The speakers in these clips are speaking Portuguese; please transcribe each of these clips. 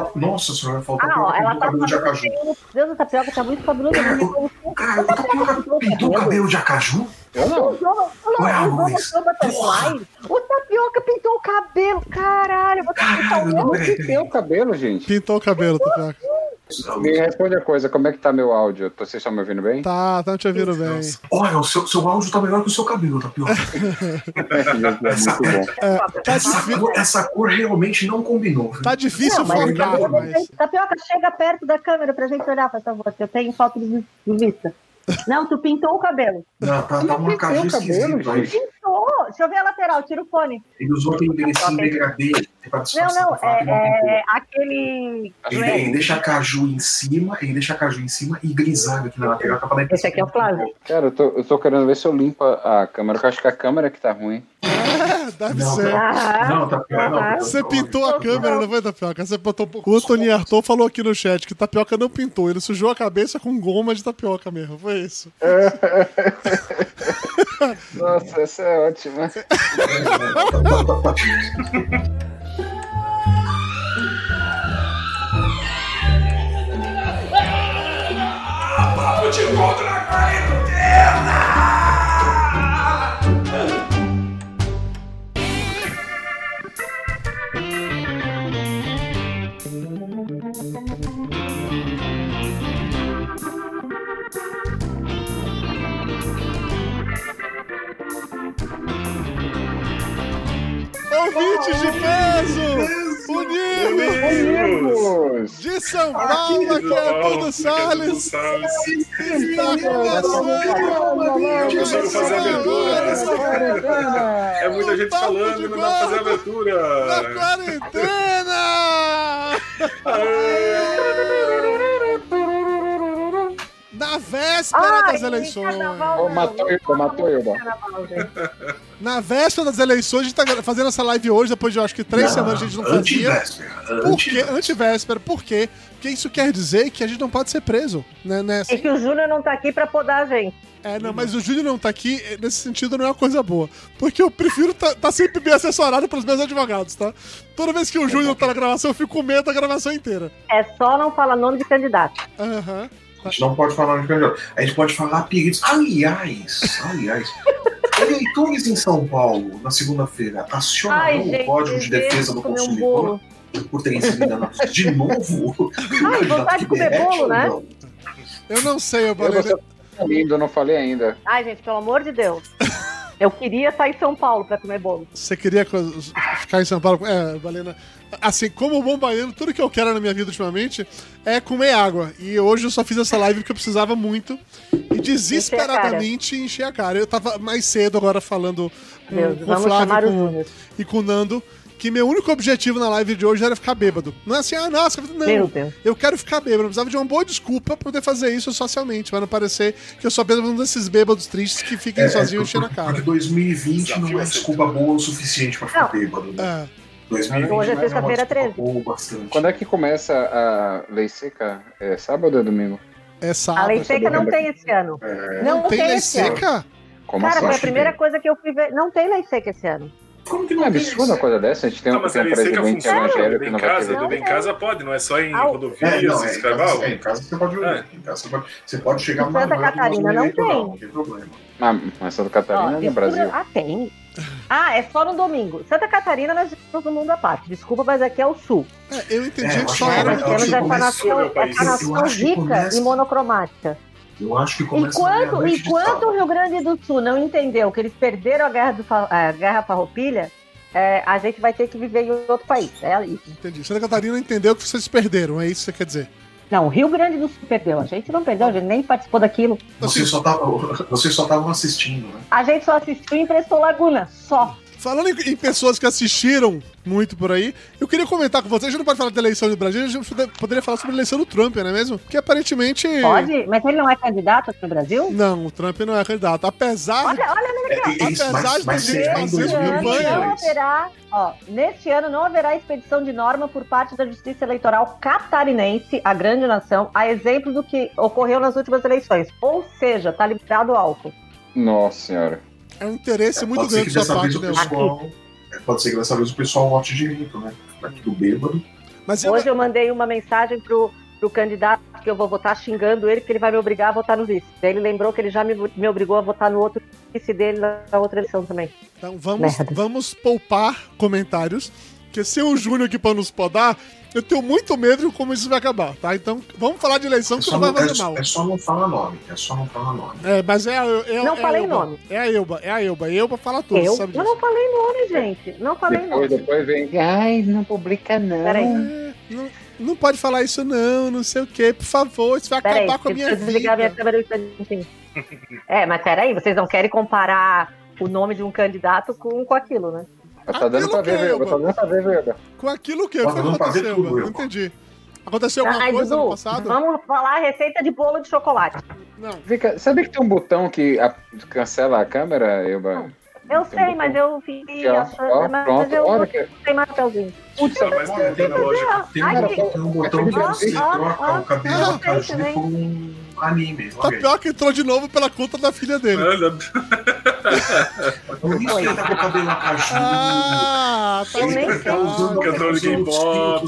tá- Nossa senhora, falta Ah, ó, ela pintou tá cabelo de acaju. o Deus da tapioca tá muito cabeludo. Cara, o tapioca pintou cabelo de acaju? Eu não. O Ué, o Luiz. O tapioca pintou o cabelo. Caralho, eu vou ter que pintar o meu. Tem peraí. o cabelo, gente. Pintou o cabelo, Tapioca. Me responde a coisa, como é que tá meu áudio? Vocês estão me ouvindo bem? Tá, tá te ouvindo bem. Olha, o seu, seu áudio tá melhor que o seu cabelo, tapioca. é muito bom. É, tá, Essa cor, essa cor realmente não combinou. viu? tá difícil Não, mas mas. Tapioca, chega perto da câmera pra gente olhar, por favor, que eu tenho foto de vista. Não, tu pintou o cabelo. Não, tá, tá um o cabelo, esquisito aí. Pintou. Deixa eu ver a lateral, tira o fone. Ele usou aquele enderecinho degradê pra Não, disfarçar não, é, é aquele. Ele, ele deixa a caju em cima, ele deixa a caju em cima e grisalho aqui na lateral a Esse aqui é o Flávio. Cara, eu tô, eu tô querendo ver se eu limpo a câmera, porque eu acho que a câmera que tá ruim. É, deve Não, ser. Ah, Não, tá pior, não. Ah. Você pintou a câmera, não foi, Tapioca? Você botou... O Antônio Arthur falou aqui no chat que Tapioca não pintou. Ele sujou a cabeça com goma de tapioca mesmo. Foi isso. Nossa, essa é ótima. Ouvintes de peso! Unidos! De São Paulo, aqui é Arthur Salles. Está começando Começaram a fazer a abertura. É muita gente falando de não dá pra fazer abertura. Na quarentena! Na véspera Ai, das eleições. Ô, matou eu, matou gente. Na véspera das eleições, a gente tá fazendo essa live hoje, depois de eu acho que três semanas a gente não fazia. Antivéspera. Por quê? Antivéspera. Por quê? Porque isso quer dizer que a gente não pode ser preso. Né, nessa. E que o Júnior não tá aqui pra podar a gente. É, não, mas o Júlio não tá aqui, eh, nesse sentido não é uma coisa boa. Porque eu prefiro tá, tá sempre bem assessorado pelos meus advogados, tá? Toda vez que o Júlio tá na gravação, eu fico com medo da gravação inteira. É só não falar nome de candidato. Aham. A gente não pode falar de candidato. A gente pode falar apelidos. Aliás, aliás. Eleitores em São Paulo, na segunda-feira, acionarão Ai, o gente, Código de Defesa do um Consumidor bolo. por terem sido enganados de novo? Ai, vontade de comer bolo, né? não? Eu não sei, eu Eu, falei. você tá lindo, eu não falei ainda. Ai, gente, pelo amor de Deus. Eu queria estar em São Paulo pra comer bolo. Você queria ficar em São Paulo? É, Valena. Assim, como bom baiano, tudo que eu quero na minha vida ultimamente é comer água. E hoje eu só fiz essa live porque eu precisava muito. E desesperadamente encher a cara. Eu tava mais cedo agora falando com, Deus, com o Flávio com- e com o Nando. Que meu único objetivo na live de hoje era ficar bêbado. Não é assim, ah, nossa, não. Meu Deus. Eu quero ficar bêbado. Eu precisava de uma boa desculpa pra poder fazer isso socialmente. Pra não parecer que eu sou apenas um desses bêbados tristes que fiquem É, sozinhos é, enchendo a porque cara. 2020 não é desculpa boa o suficiente pra ficar Não. bêbado. Né? É. 2020 Hoje é não uma sexta-feira, desculpa 13. boa bastante. Quando é que começa a lei seca? É sábado ou é domingo? É sábado. A lei seca não tem esse ano. Não Tem tem lei esse ano. seca? Como Cara, assim? foi a primeira coisa que eu fui ver. Não tem lei seca esse ano. Como que Não é absurdo isso? uma coisa dessa? A gente tem, Não, um- tem um seca presidente evangélico que não vai casa, ter. Não, casa pode, não é só em Ah, rodovias, É, não, é, em casa, é, em casa você pode É. em casa você pode, você pode chegar Em Santa Catarina não tem. Não tem problema. Ah, mas Santa Ó, Catarina é no Brasil. Ah, tem. Ah, é só no domingo. Santa Catarina nós estamos no mundo à parte. Desculpa, mas aqui é o sul. É, eu entendi É, que só era no eu Temos essa nação, rica e monocromática. Eu acho que começa Enquanto, enquanto o. Rio Grande do Sul não entendeu que eles perderam a guerra, do, a guerra farroupilha, é, a gente vai ter que viver em outro país. É isso. Entendi. Santa Catarina entendeu que vocês perderam, é isso que você quer dizer. Não, o Rio Grande do Sul perdeu. A gente não perdeu, a gente nem participou daquilo. Vocês só estavam assistindo, né? A gente só assistiu e emprestou Laguna. Só. Falando em, em pessoas que assistiram muito por aí, eu queria comentar com vocês, a gente não pode falar da eleição do Brasil, a gente poder- poderia falar sobre a eleição do Trump, não é mesmo? Que aparentemente... Pode? Mas ele não é candidato aqui no Brasil? Não, o Trump não é candidato. Apesar Olha, olha, É, isso, Apesar mas, de mas ter será em gente Neste ano 2022. não haverá, ó, neste ano não haverá expedição de norma por parte da Justiça Eleitoral catarinense, a grande nação, a exemplo do que ocorreu nas últimas eleições. Ou seja, tá liberado o álcool. Nossa senhora. É um interesse muito pode ser grande que da sua parte, o Deus. pessoal. é, Pode ser que dessa vez o pessoal vote direito, né? Aqui do bêbado. Mas eu, Hoje eu mandei uma mensagem pro, pro candidato que eu vou votar xingando ele, porque ele vai me obrigar a votar no vice. Daí ele lembrou que ele já me, me obrigou a votar no outro vice dele na outra eleição também. então vamos, Merda. vamos poupar comentários. Porque se o Júnior aqui pra nos podar, eu tenho muito medo de como isso vai acabar, tá? Então vamos falar de eleição É que não vai não, é, fazer mal. é só não falar nome. É só não falar nome. É, mas é a, é, Não é falei Elba. nome. É a Elba, é a Elba. Elba fala tudo, eu? sabe Eu disso. não falei nome, gente. Não falei Depois, nome. depois vem. Ai, não publica não. Peraí. É, não, não pode falar isso não, não sei o que, por favor, isso vai Peraí, acabar com a eu minha preciso desligar minha vida. câmera instantinho. É, mas peraí, vocês não querem comparar o nome de um candidato com, com aquilo, né? Mas tá dando pra ver, que é, Verba. Tá dando pra ver, Verba. Com aquilo que? O Tá que dando pra ver aconteceu? tudo, Não entendi. Aconteceu alguma Ai, coisa no Dudu, passado? vamos falar a receita de bolo de chocolate. Não. Fica, sabe que tem um botão que a- cancela a câmera, Elba? Eu Tem sei, um mas eu fiquei achando. Ó, mas pronto. eu Olha não que. tem mais papelzinho. Putz, mas tem, tem na lógica. Tem um, Ai, botão- um que você troca o cabelo por um anime. Logo aí. Tapioca entrou de novo pela conta da filha dele. Olha, Por isso que ele tá com o cabelo Caju. Ah, tá Eu nem Ele tá usando cantor de K-pop,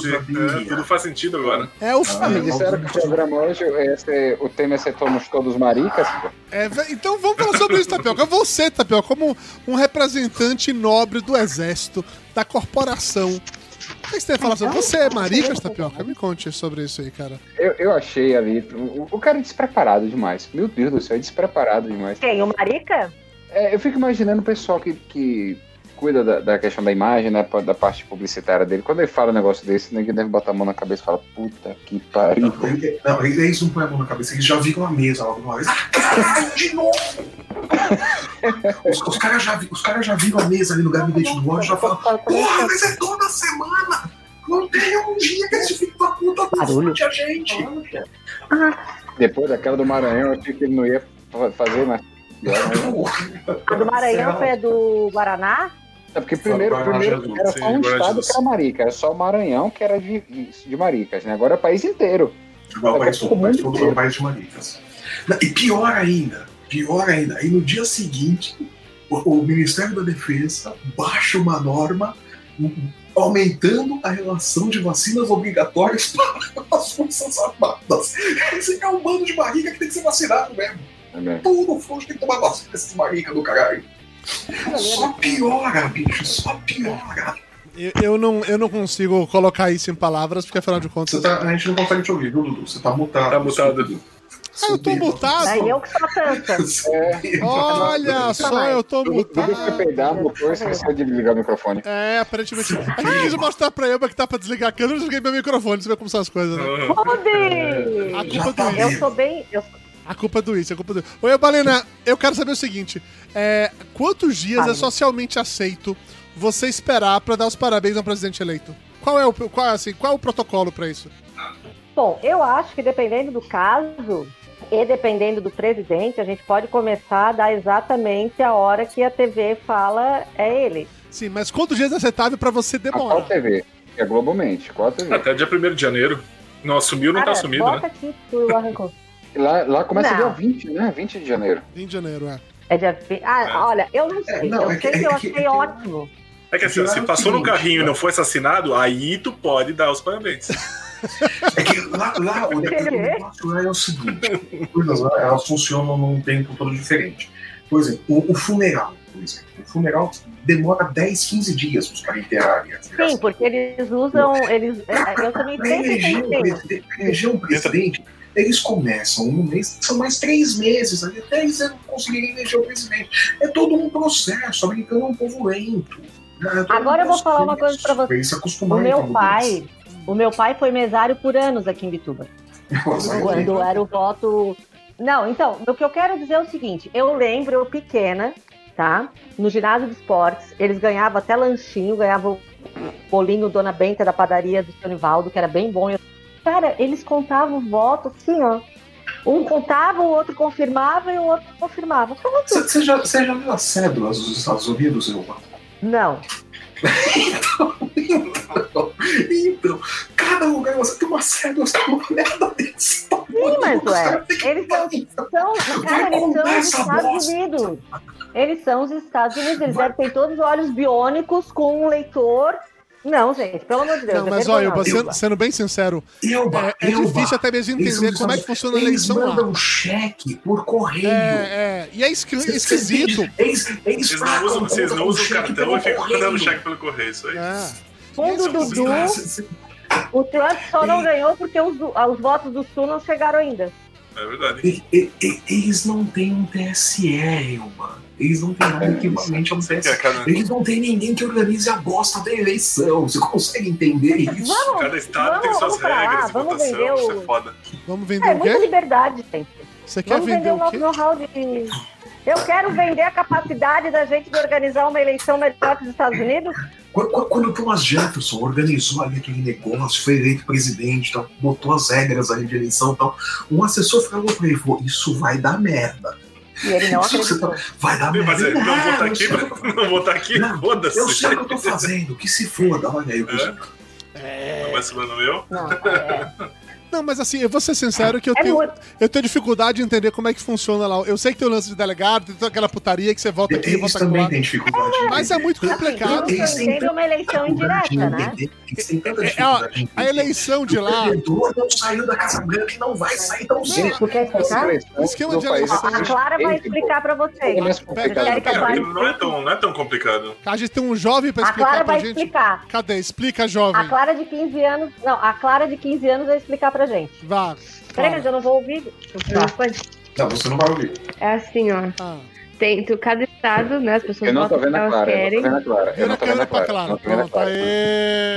tudo faz sentido agora. É o Ah, me disseram que o programa hoje, esse, o tema é ser somos todos maricas. É, então vamos falar sobre isso, Tapioca. Você, Tapioca, como um representante nobre do exército, da corporação. O que você tem a falar sobre? Você é maricas, Tapioca? Me conte sobre isso aí, cara. Eu, eu achei ali. O, o cara é despreparado demais. Meu Deus do céu, é despreparado demais. Quem? O Marica? É, eu fico imaginando o pessoal que, que cuida da, da questão da imagem, né? Da parte publicitária dele. Quando ele fala um negócio desse, ninguém deve botar a mão na cabeça e falar, puta que pariu. Não, ele- não, eles não põem a mão na cabeça, eles já viram a mesa logo uma vez. Ah, caralho, de novo! Os, os caras já, os caras já viram a mesa ali no gabinete do ódio e já falam: Porra, mas é toda semana! Não tem um dia que esse filho da puta fode a gente! Depois daquela do Maranhão, eu achei que ele não ia fa- fazer mais. pior, né? A do Maranhão foi a do Guaraná? É porque primeiro, primeiro era só um estado que era marica, era só o Maranhão que era de, de maricas, né? Agora é o país inteiro. Igual o país todo, o país todo é um país de maricas. E pior ainda, pior ainda, aí no dia seguinte, o, o Ministério da Defesa baixa uma norma um, aumentando a relação de vacinas obrigatórias para as Forças Armadas. Esse é um bando de barriga que tem que ser vacinado mesmo. né? Tudo frouxo tem que tomar vacina desses maricas do caralho. Só piora, bicho, só piora. Eu, eu não, eu não consigo colocar isso em palavras, porque afinal de contas. Você tá, a gente não consegue te ouvir, viu, Dudu? Você tá mutado. Tá mutado. Ah, eu tô mutado? Aí eu que sou tanta. Olha só, eu tô Tudo, tudo foi mutado. peidar, botou e esqueceu de ligar o microfone. É, aparentemente. A gente quis mostrar pra Elba que tá pra desligar a câmera, eu desliguei meu microfone, você vê como são as coisas, né? Culpa tá do Eu sou bem. Eu, A culpa é do isso, a culpa é do Oi, Balena, eu quero saber o seguinte: é, quantos dias Fala. é socialmente aceito você esperar pra dar os parabéns ao presidente eleito? Qual é o, qual, é, assim, qual é o protocolo pra isso? Bom, eu acho que dependendo do caso e dependendo do presidente, a gente pode começar a dar exatamente a hora que a TV fala é ele. Sim, mas quantos dias é aceitável pra você A qual demorar? TV? É Globomente, qual TV? Até dia 1 de janeiro. Não assumiu, não tá Cara, assumido, bota né? aqui tu arrancou. Lá, lá começa Não. dia 20, né? 20 de janeiro. 20 de janeiro, é. É dia. vi- Ah, É. olha, eu não sei. É, não, eu é que- sei que, é eu que- achei é que- ótimo. É que assim, se é passou no carrinho e né? não foi assassinado, aí tu pode dar os parabéns. É que lá, lá o, negócio lá é o seguinte: coisas lá, elas funcionam num tempo todo diferente. Por exemplo, o, o funeral, por exemplo. O funeral demora 10, 15 dias para os caras enterrarem. a desgraça. Sim, porque eles usam. Eles, é, eu também sempre um, pensei. eleger um presidente, eles começam um mês, são mais três meses, ali, até eles conseguirem eleger o presidente. É todo um processo, o americano é um povo lento. né? Agora eu vou falar uma coisa pra você. O meu pai, o meu pai foi mesário por anos aqui em Bituba. Quando era o voto. Não, então, o que eu quero dizer é o seguinte: eu lembro, eu pequena, tá? No ginásio de esportes, eles ganhavam até lanchinho, ganhavam bolinho Dona Benta da padaria do seu Nivaldo, que era bem bom. Eu- Cara, eles contavam o voto assim, ó. Um contava, o outro confirmava e o outro confirmava. Você já, você já viu as cédulas dos Estados Unidos, Elma? Não. Então, então, cada lugar você tem uma cédula, você tem uma merda desse tamanho. Sim, mas ué, eles são, são, cara, eles são os Estados Unidos. Eles são os Estados Unidos, eles devem ter todos os olhos biônicos com um leitor Não, gente, pelo amor de Deus. Não, é mas olha, sendo, sendo bem sincero, Elba, é, é difícil até mesmo entender como é que funciona a Eles eleição lá. mandam cheque por correio. É, é, e é esqui- Cês- esquisito. cês- Eles, eles Vocês não usam, vocês não usam cheque cartão e ficam mandando cheque pelo correio, isso aí. É. Fundo Isso, do Du, Cês- o Trump só não ganhou porque os, os votos do Sul não chegaram ainda. É verdade. E- e- e- Eles não têm um TSE, Elba. Eles não têm nada equivalente a um É, TSE. cada, Eles não têm ninguém que organize a bosta da eleição. Você consegue entender isso? Vamos, cada estado tem vamos, suas vamos pra lá, regras de vamos votação, vender isso o- é foda. Vamos vender É o muita quê? liberdade, gente. Você quer Vamos vender vender o nosso know-how de. Eu quero vender a capacidade da gente de organizar uma eleição melhor que os Estados Unidos. Quando, o Thomas Jefferson organizou ali aquele negócio, foi eleito presidente, tal, botou as regras ali de eleição e tal, um assessor falou pra ele, falou, isso vai dar merda. E ele não Isso acreditou. Vai dar merda. Mas é, não vou "Ah, estar eu aqui, sei o que eu tô fazendo. não vou estar aqui, foda-se. Eu sei o que eu tô fazendo, que se foda, olha aí. Não vai ser plano meu? Não, é, Não, mas assim, eu vou ser sincero que eu é tenho, muito. eu tenho dificuldade de entender como é que funciona lá. Eu sei que tem o lance de delegado, tem toda aquela putaria que você volta aqui e Eles volta também lá. têm dificuldade. de Mas é muito complicado. Eles têm uma eleição indireta, de né? É, de A eleição de O lá. perdedor não saiu da Casa Branca e não vai sair tão cedo. Tu quer explicar? O esquema de eleição- A Clara vai explicar pra vocês. É a É, Clara não é tão, não é tão complicado. A gente tem um jovem pra A explicar Clara pra vai gente. explicar. Cadê? Explica, jovem. A Clara de 15 anos. Não, a Clara de 15 anos vai explicar pra gente. Vá. Peraí, mas eu não vou ouvir. Tá. Não, você não vai ouvir. É assim, ó. Ah, Tem, tu, cada estado, né? As pessoas Eu não tô vendo que a Clara, eu não querem. tô vendo a Clara. Eu não a tô vendo a pra Clara. Clara. Não tô vendo a Pronto, Clara. aê.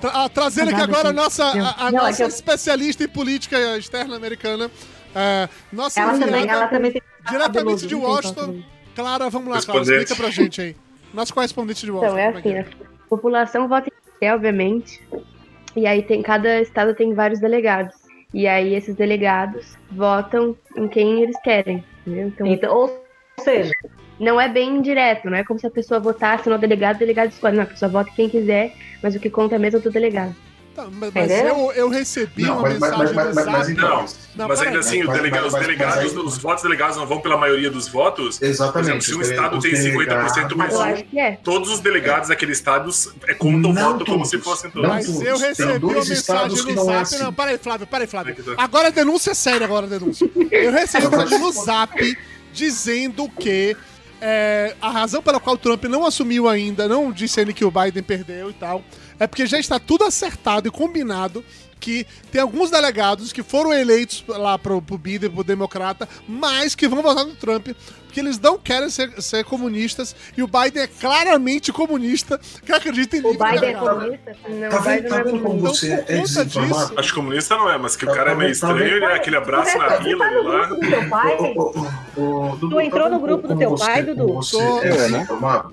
Tra- ah, trazendo aqui agora a nossa, a, a Não, é nossa que eu- especialista em política externa americana. É, nossa Ela também, enviada ela também tem. diretamente de Washington. Clara, vamos lá, Clara, explica pra gente aí. Nosso correspondente de Washington. Então, é que assim, a população vota em pé, obviamente. E aí tem cada estado tem vários delegados. E aí esses delegados votam em quem eles querem. Entendeu? Então, Então, ou seja, não é bem indireto, não é como se a pessoa votasse no delegado, o delegado escolhe. Não, a pessoa vota em quem quiser, mas o que conta mesmo é do delegado. Tá, mas eu, eu recebi Não, uma mas, mensagem mas, no mas, mas zap. então. Não, Não, mas ainda assim, o Mas- delega- mas- os mas- delegados, mas aí- os votos delegados não vão pela maioria dos votos. Por Exatamente. exemplo, se um estado tem 50% delegados- mais um, é. todos os delegados daquele estado é, contam o Não voto como todos. se fossem Não todos. Mas todos. eu recebi uma mensagem estados no não é zap. assim. Não, peraí, Flávio, peraí, Flávio. É tá. Agora a denúncia é séria, agora a denúncia. Eu recebi uma mensagem no zap dizendo que é, a razão pela qual o Trump não assumiu ainda, não disse ainda que o Biden perdeu e tal, é porque já está tudo acertado e combinado que tem alguns delegados que foram eleitos lá pro, pro Biden, pro democrata, mas que vão votar no Trump, porque eles não querem ser, ser comunistas, e o Biden é claramente comunista, que acredita em o livre Biden é comunista? Não, Tá o vendo, Biden tá não é vendo como comunista. você Então, é desinformado? disso- Acho que comunista não é, mas que o Tá- cara é tá meio bem, tá estranho, bem. ele é aquele abraço na Você vila tá no lá. grupo do teu pai? Dudu, Tu entrou tá no grupo do teu pai, Dudu? Você é É, né? desinformado?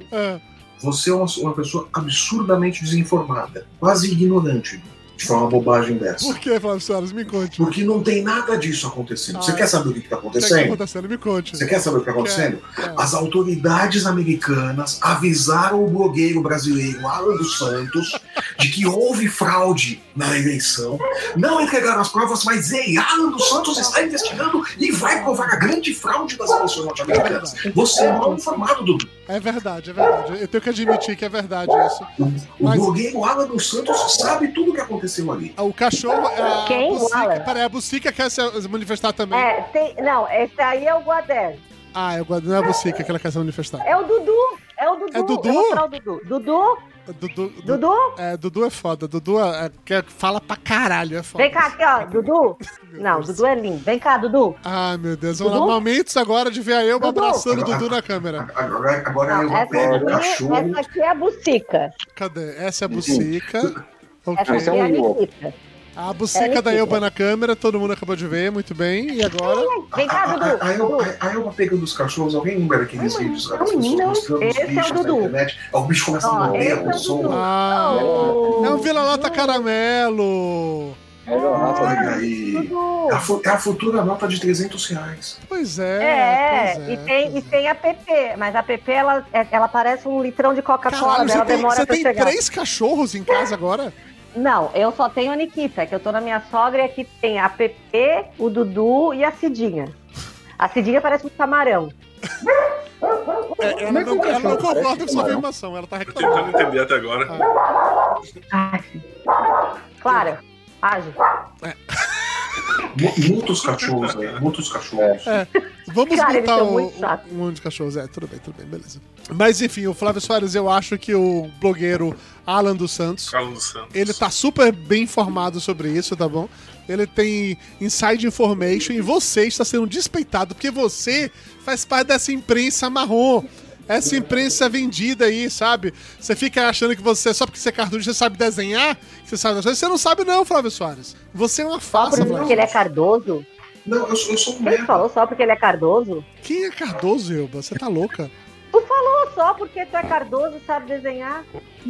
Você é uma, uma pessoa absurdamente desinformada, quase ignorante de falar uma bobagem dessa. por que, Flávio Soares? Me conte. Porque não tem nada disso acontecendo. Você Ah. quer saber o que está O que que tá acontecendo? acontecendo? Me conte. Você quer saber o que está acontecendo? As autoridades americanas avisaram o blogueiro brasileiro Alan dos Santos de que houve fraude na eleição. Não entregaram as provas, mas ei, Alan dos Santos está investigando e vai provar a grande fraude das eleições norte-americanas. Você é mal informado, Dudu. É verdade, é verdade. Eu tenho que admitir que é verdade isso. O Mas- blogueiro Alan dos Santos sabe tudo o que aconteceu ali. O cachorro. A Quem? O Bucica, Alan? peraí, a Bucica quer se manifestar também. É, tem, não, esse aí é o Guadé. Ah, eu guardo- não é a Bucica que ela quer se manifestar. É o Dudu. É o Dudu. É Dudu? Mostrar o Dudu. Dudu? Dudu, Du- Dudu? é, Dudu é foda. Dudu é, é- fala pra caralho, é foda. Vem cá aqui, ó. Dudu? Não, Dudu é lindo. Vem cá, Dudu. Ai, meu Deus. Vamos Dudu? lá, momentos agora de ver a eu Dudu? abraçando o Dudu na câmera. Agora, agora Não, eu essa, pego aqui, cachorro. essa aqui é a Bucica. Cadê? Essa é a Bucica. Ok. Essa é é a Ewok. Nikita. A bucica da Elba na câmera, todo mundo acabou de ver, muito bem. E agora? Vem cá, A- a- Dudu. a- a Elba- Dudu. A Elba pegando os cachorros, alguém lembra daqueles vídeos não, das pessoas não. mostrando os Esse é o bichos na Dudu. internet? O bicho começa a morrer a é o pessoa. Dudu. Ah, Oh. é um vira-lata caramelo. É Olha aí. É a, fu- é a futura nota de 300 reais. Pois é. É, pois é, e, tem, e pois é. tem a PP, mas a PP ela, é- ela parece um litrão de Coca-Cola, você tem, demora você pra tem chegar. três cachorros em casa agora? Não, eu só tenho a Nikita, que eu tô na minha sogra e aqui tem a PP, o Dudu e a Cidinha. A Cidinha parece um camarão. É, ela, não, como ela não concorda com sua afirmação, ela tá Tô reclamando. tentando entender até agora. Ai. Clara, age. Mu- Muitos cachorros, né? Muitos cachorros. É. Vamos Cara, botar chatos. um monte de cachorros. É, tudo bem, tudo bem, beleza. Mas enfim, o Flávio Soares, eu acho que o blogueiro Alan dos Santos, Carlos dos Santos. ele tá super bem informado sobre isso, tá bom? Ele tem inside information e você está sendo despeitado, porque você faz parte dessa imprensa marrom. Essa imprensa vendida aí, sabe? Você fica achando que você, só porque você é cartunista, você sabe desenhar, que você sabe das coisas. Você não sabe, não, Flávio Soares. Você é uma Só farsa, porque Flávio. ele é cardoso? Não, eu, sou- eu sou um merda. falou só porque ele é cardoso? Quem é Cardoso, Elba? Você tá louca? Tu falou só porque tu é cardoso e sabe desenhar?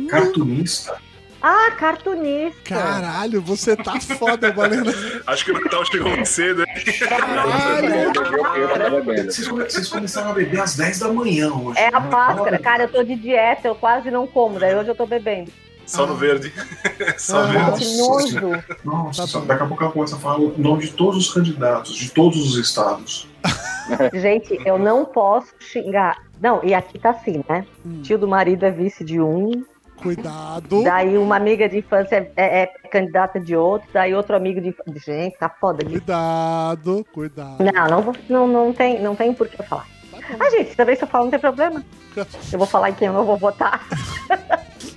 Cartunista. Ah, cartunista. Caralho, você tá foda, Valena. Acho que o Natal chegou cedo, hein? Caralho. Vocês, vocês começaram a beber às 10 da manhã hoje. É a máscara. Cara, eu tô de dieta, eu quase não como, daí hoje eu tô bebendo. Só no verde. Só Ah. verde. Que nojo. Nossa, Tá daqui a pouco ela começa a falar o nome de todos os candidatos, de todos os estados. Gente, eu não posso xingar. Não, e aqui tá assim, né? Hum. Tio do marido é vice de um, Cuidado. daí uma amiga de infância é, é- é candidata de outro, daí outro amigo de infância. Gente, tá foda aqui. Cuidado, cuidado. Não, não, vou, não, não, tem, não tem por que eu falar. Tá. Ah, gente, também se eu falar não tem problema. Eu vou falar em quem eu não vou votar.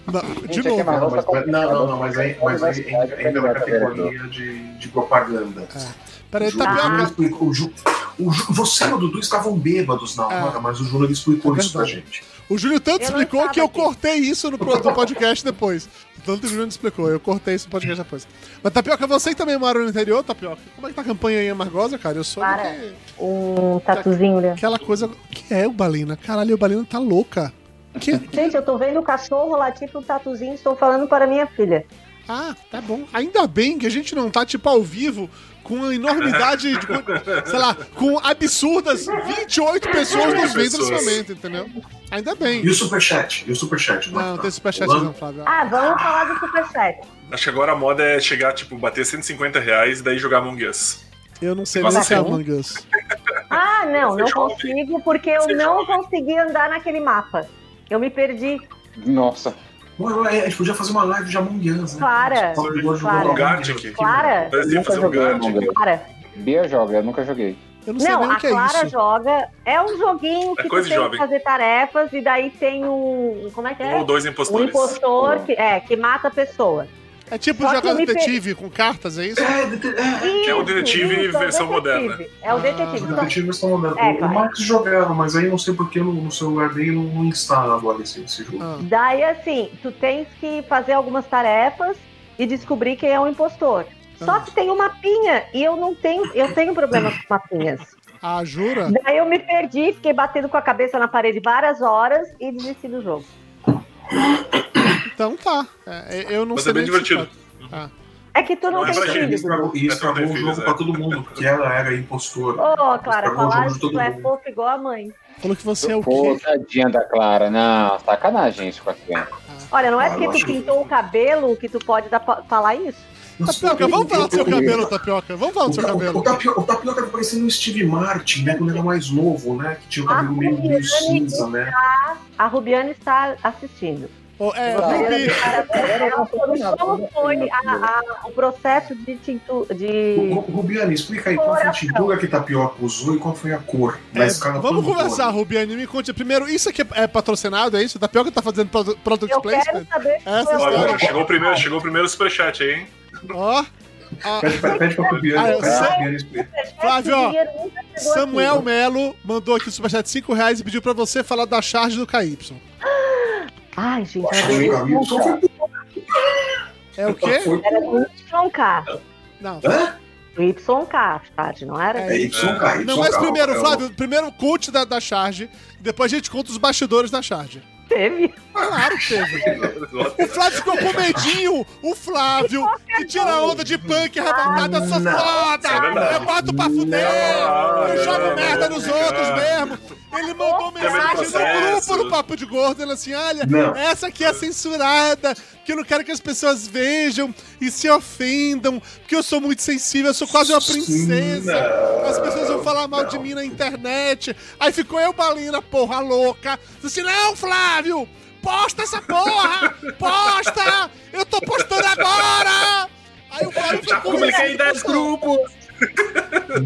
Não, de é novo. Não, Mas mas, tá não, não, não, mas aí, mas aí ainda, na a categoria de, de propaganda. Peraí, O Júnior Tapioca. explicou- o Ju- o Ju- você e o Dudu estavam bêbados na hora, mas o Júnior explicou É isso pra gente. O Júlio tanto Eu explicou que eu aqui. cortei isso no, podcast depois. Tanto que o Júlio explicou, eu cortei isso no podcast depois. Mas, Tapioca, você que também mora no interior, Tapioca, como é que tá a campanha aí em Amargosa, cara? Eu soube Para. que Um tatuzinho, né? aquela coisa... que é o Balina? Caralho, o Balina tá louca. Que... Gente, eu tô vendo o cachorro latir pro tatuzinho e estou falando para minha filha. Ah, tá bom. Ainda bem que a gente não tá, tipo, ao vivo com uma enormidade, de, sei lá, com absurdas 28 pessoas nos vendo nesse momento, entendeu? Ainda bem. E o superchat? E o superchat? Não, tá? tem superchat não, Flávio. Ah, vamos falar do superchat. Acho que agora a moda é chegar, tipo, bater 150 reais e daí jogar Among Us. Eu não sei Mas nem se é? Among Us. Ah, não, não consigo porque eu não consegui andar naquele mapa. Eu me perdi. Nossa. Ué, a gente podia fazer uma live de Among Us, né? Clara, jogando Clara. Gartic. Clara. Fazer um Us. Para. Bia joga, eu nunca joguei. Eu não sei Não, a é Clara isso. joga. É um joguinho É que coisa tu tem jovem. que fazer tarefas e daí tem um. Como é que Um é? ou dois Um impostores. impostor que, é, que mata a pessoa. É tipo Só jogar detetive com cartas, é isso? É, dete- é, é o detetive é o versão detetive. moderna. É o Ah. detetive. Só- detetives estão mandando. É, o. Max jogava, mas aí não sei porque no, no celular dele não, não instala agora esse, esse jogo. Ah, Daí, assim, tu tens que fazer algumas tarefas e descobrir quem é o impostor. Só Ah. que tem um mapinha e eu não tenho, eu tenho problema com mapinhas. Ah, jura? Daí eu me perdi, fiquei batendo com a cabeça na parede várias horas e desisti do jogo. Então tá. É, eu não Mas sei é bem divertido. fala. É que tu não, Não é tem E gente. filho. estragou, e É estragou o jogo defesa, pra é. todo mundo, porque ela era impostora. Ô, Clara, Estragou o falar que tu é fofo igual a mãe. Falou que você é o Pô, quê? tadinha da Clara. Não, sacanagem isso com a criança. Olha, não é Ah, porque eu tu pintou o cabelo que tu pode dar falar isso. Tapioca, vamos falar do seu cabelo, Tapioca. Vamos falar do O, seu ta- o, cabelo. tapioca, o Tapioca tá parecendo o Steve Martin, né? Quando ele era mais novo, né? Que tinha o cabelo meio, meio Rubiane. cinza, né? A Rubiane está assistindo. Ô, é, Tá. Rubi, Como foi a- a- o processo de tintu, de Ru- Rubiane, explica aí qual foi a tintura que Tapioca usou e qual foi a cor na é, escala vamos conversar, Rubiane. Me conte primeiro. Isso aqui é, é patrocinado, é isso? Tapioca tá fazendo produ- product Eu quero placement? saber Essa foi. Olha, o- chegou o primeiro, chegou o primeiro superchat aí, hein? Ó. Pede, pede Rubiane, Ah, pede pra. Flávio, ó, Samuel aqui. Melo mandou aqui o superchat de 5 reais e pediu pra você falar da charge do KY. Ai, gente, era que do o É o quê? era do YK. Não. Hã? YK, tarde, não era? É YK, Não, mas primeiro, é o- Flávio, primeiro conte da, da charge, depois a gente conta os bastidores da charge. Teve. Claro que teve. O Flávio ficou com medinho. O Flávio, que tira onda de punk arrebatada, sou foda. É eu boto pra fuder. Eu jogo merda nos não. outros mesmo. Ele mandou mensagem no grupo do Papo de Gordo, ele assim, olha, Não. essa aqui é censurada, que eu não quero que as pessoas vejam e se ofendam, porque eu sou muito sensível, eu sou quase uma princesa. Não, As pessoas vão falar mal de não. mim na internet. Aí ficou eu, Balina, porra louca. Disse assim, não, Flávio, posta essa porra! Posta! Eu tô postando agora! Aí o Flávio Já publiquei em 10 grupos.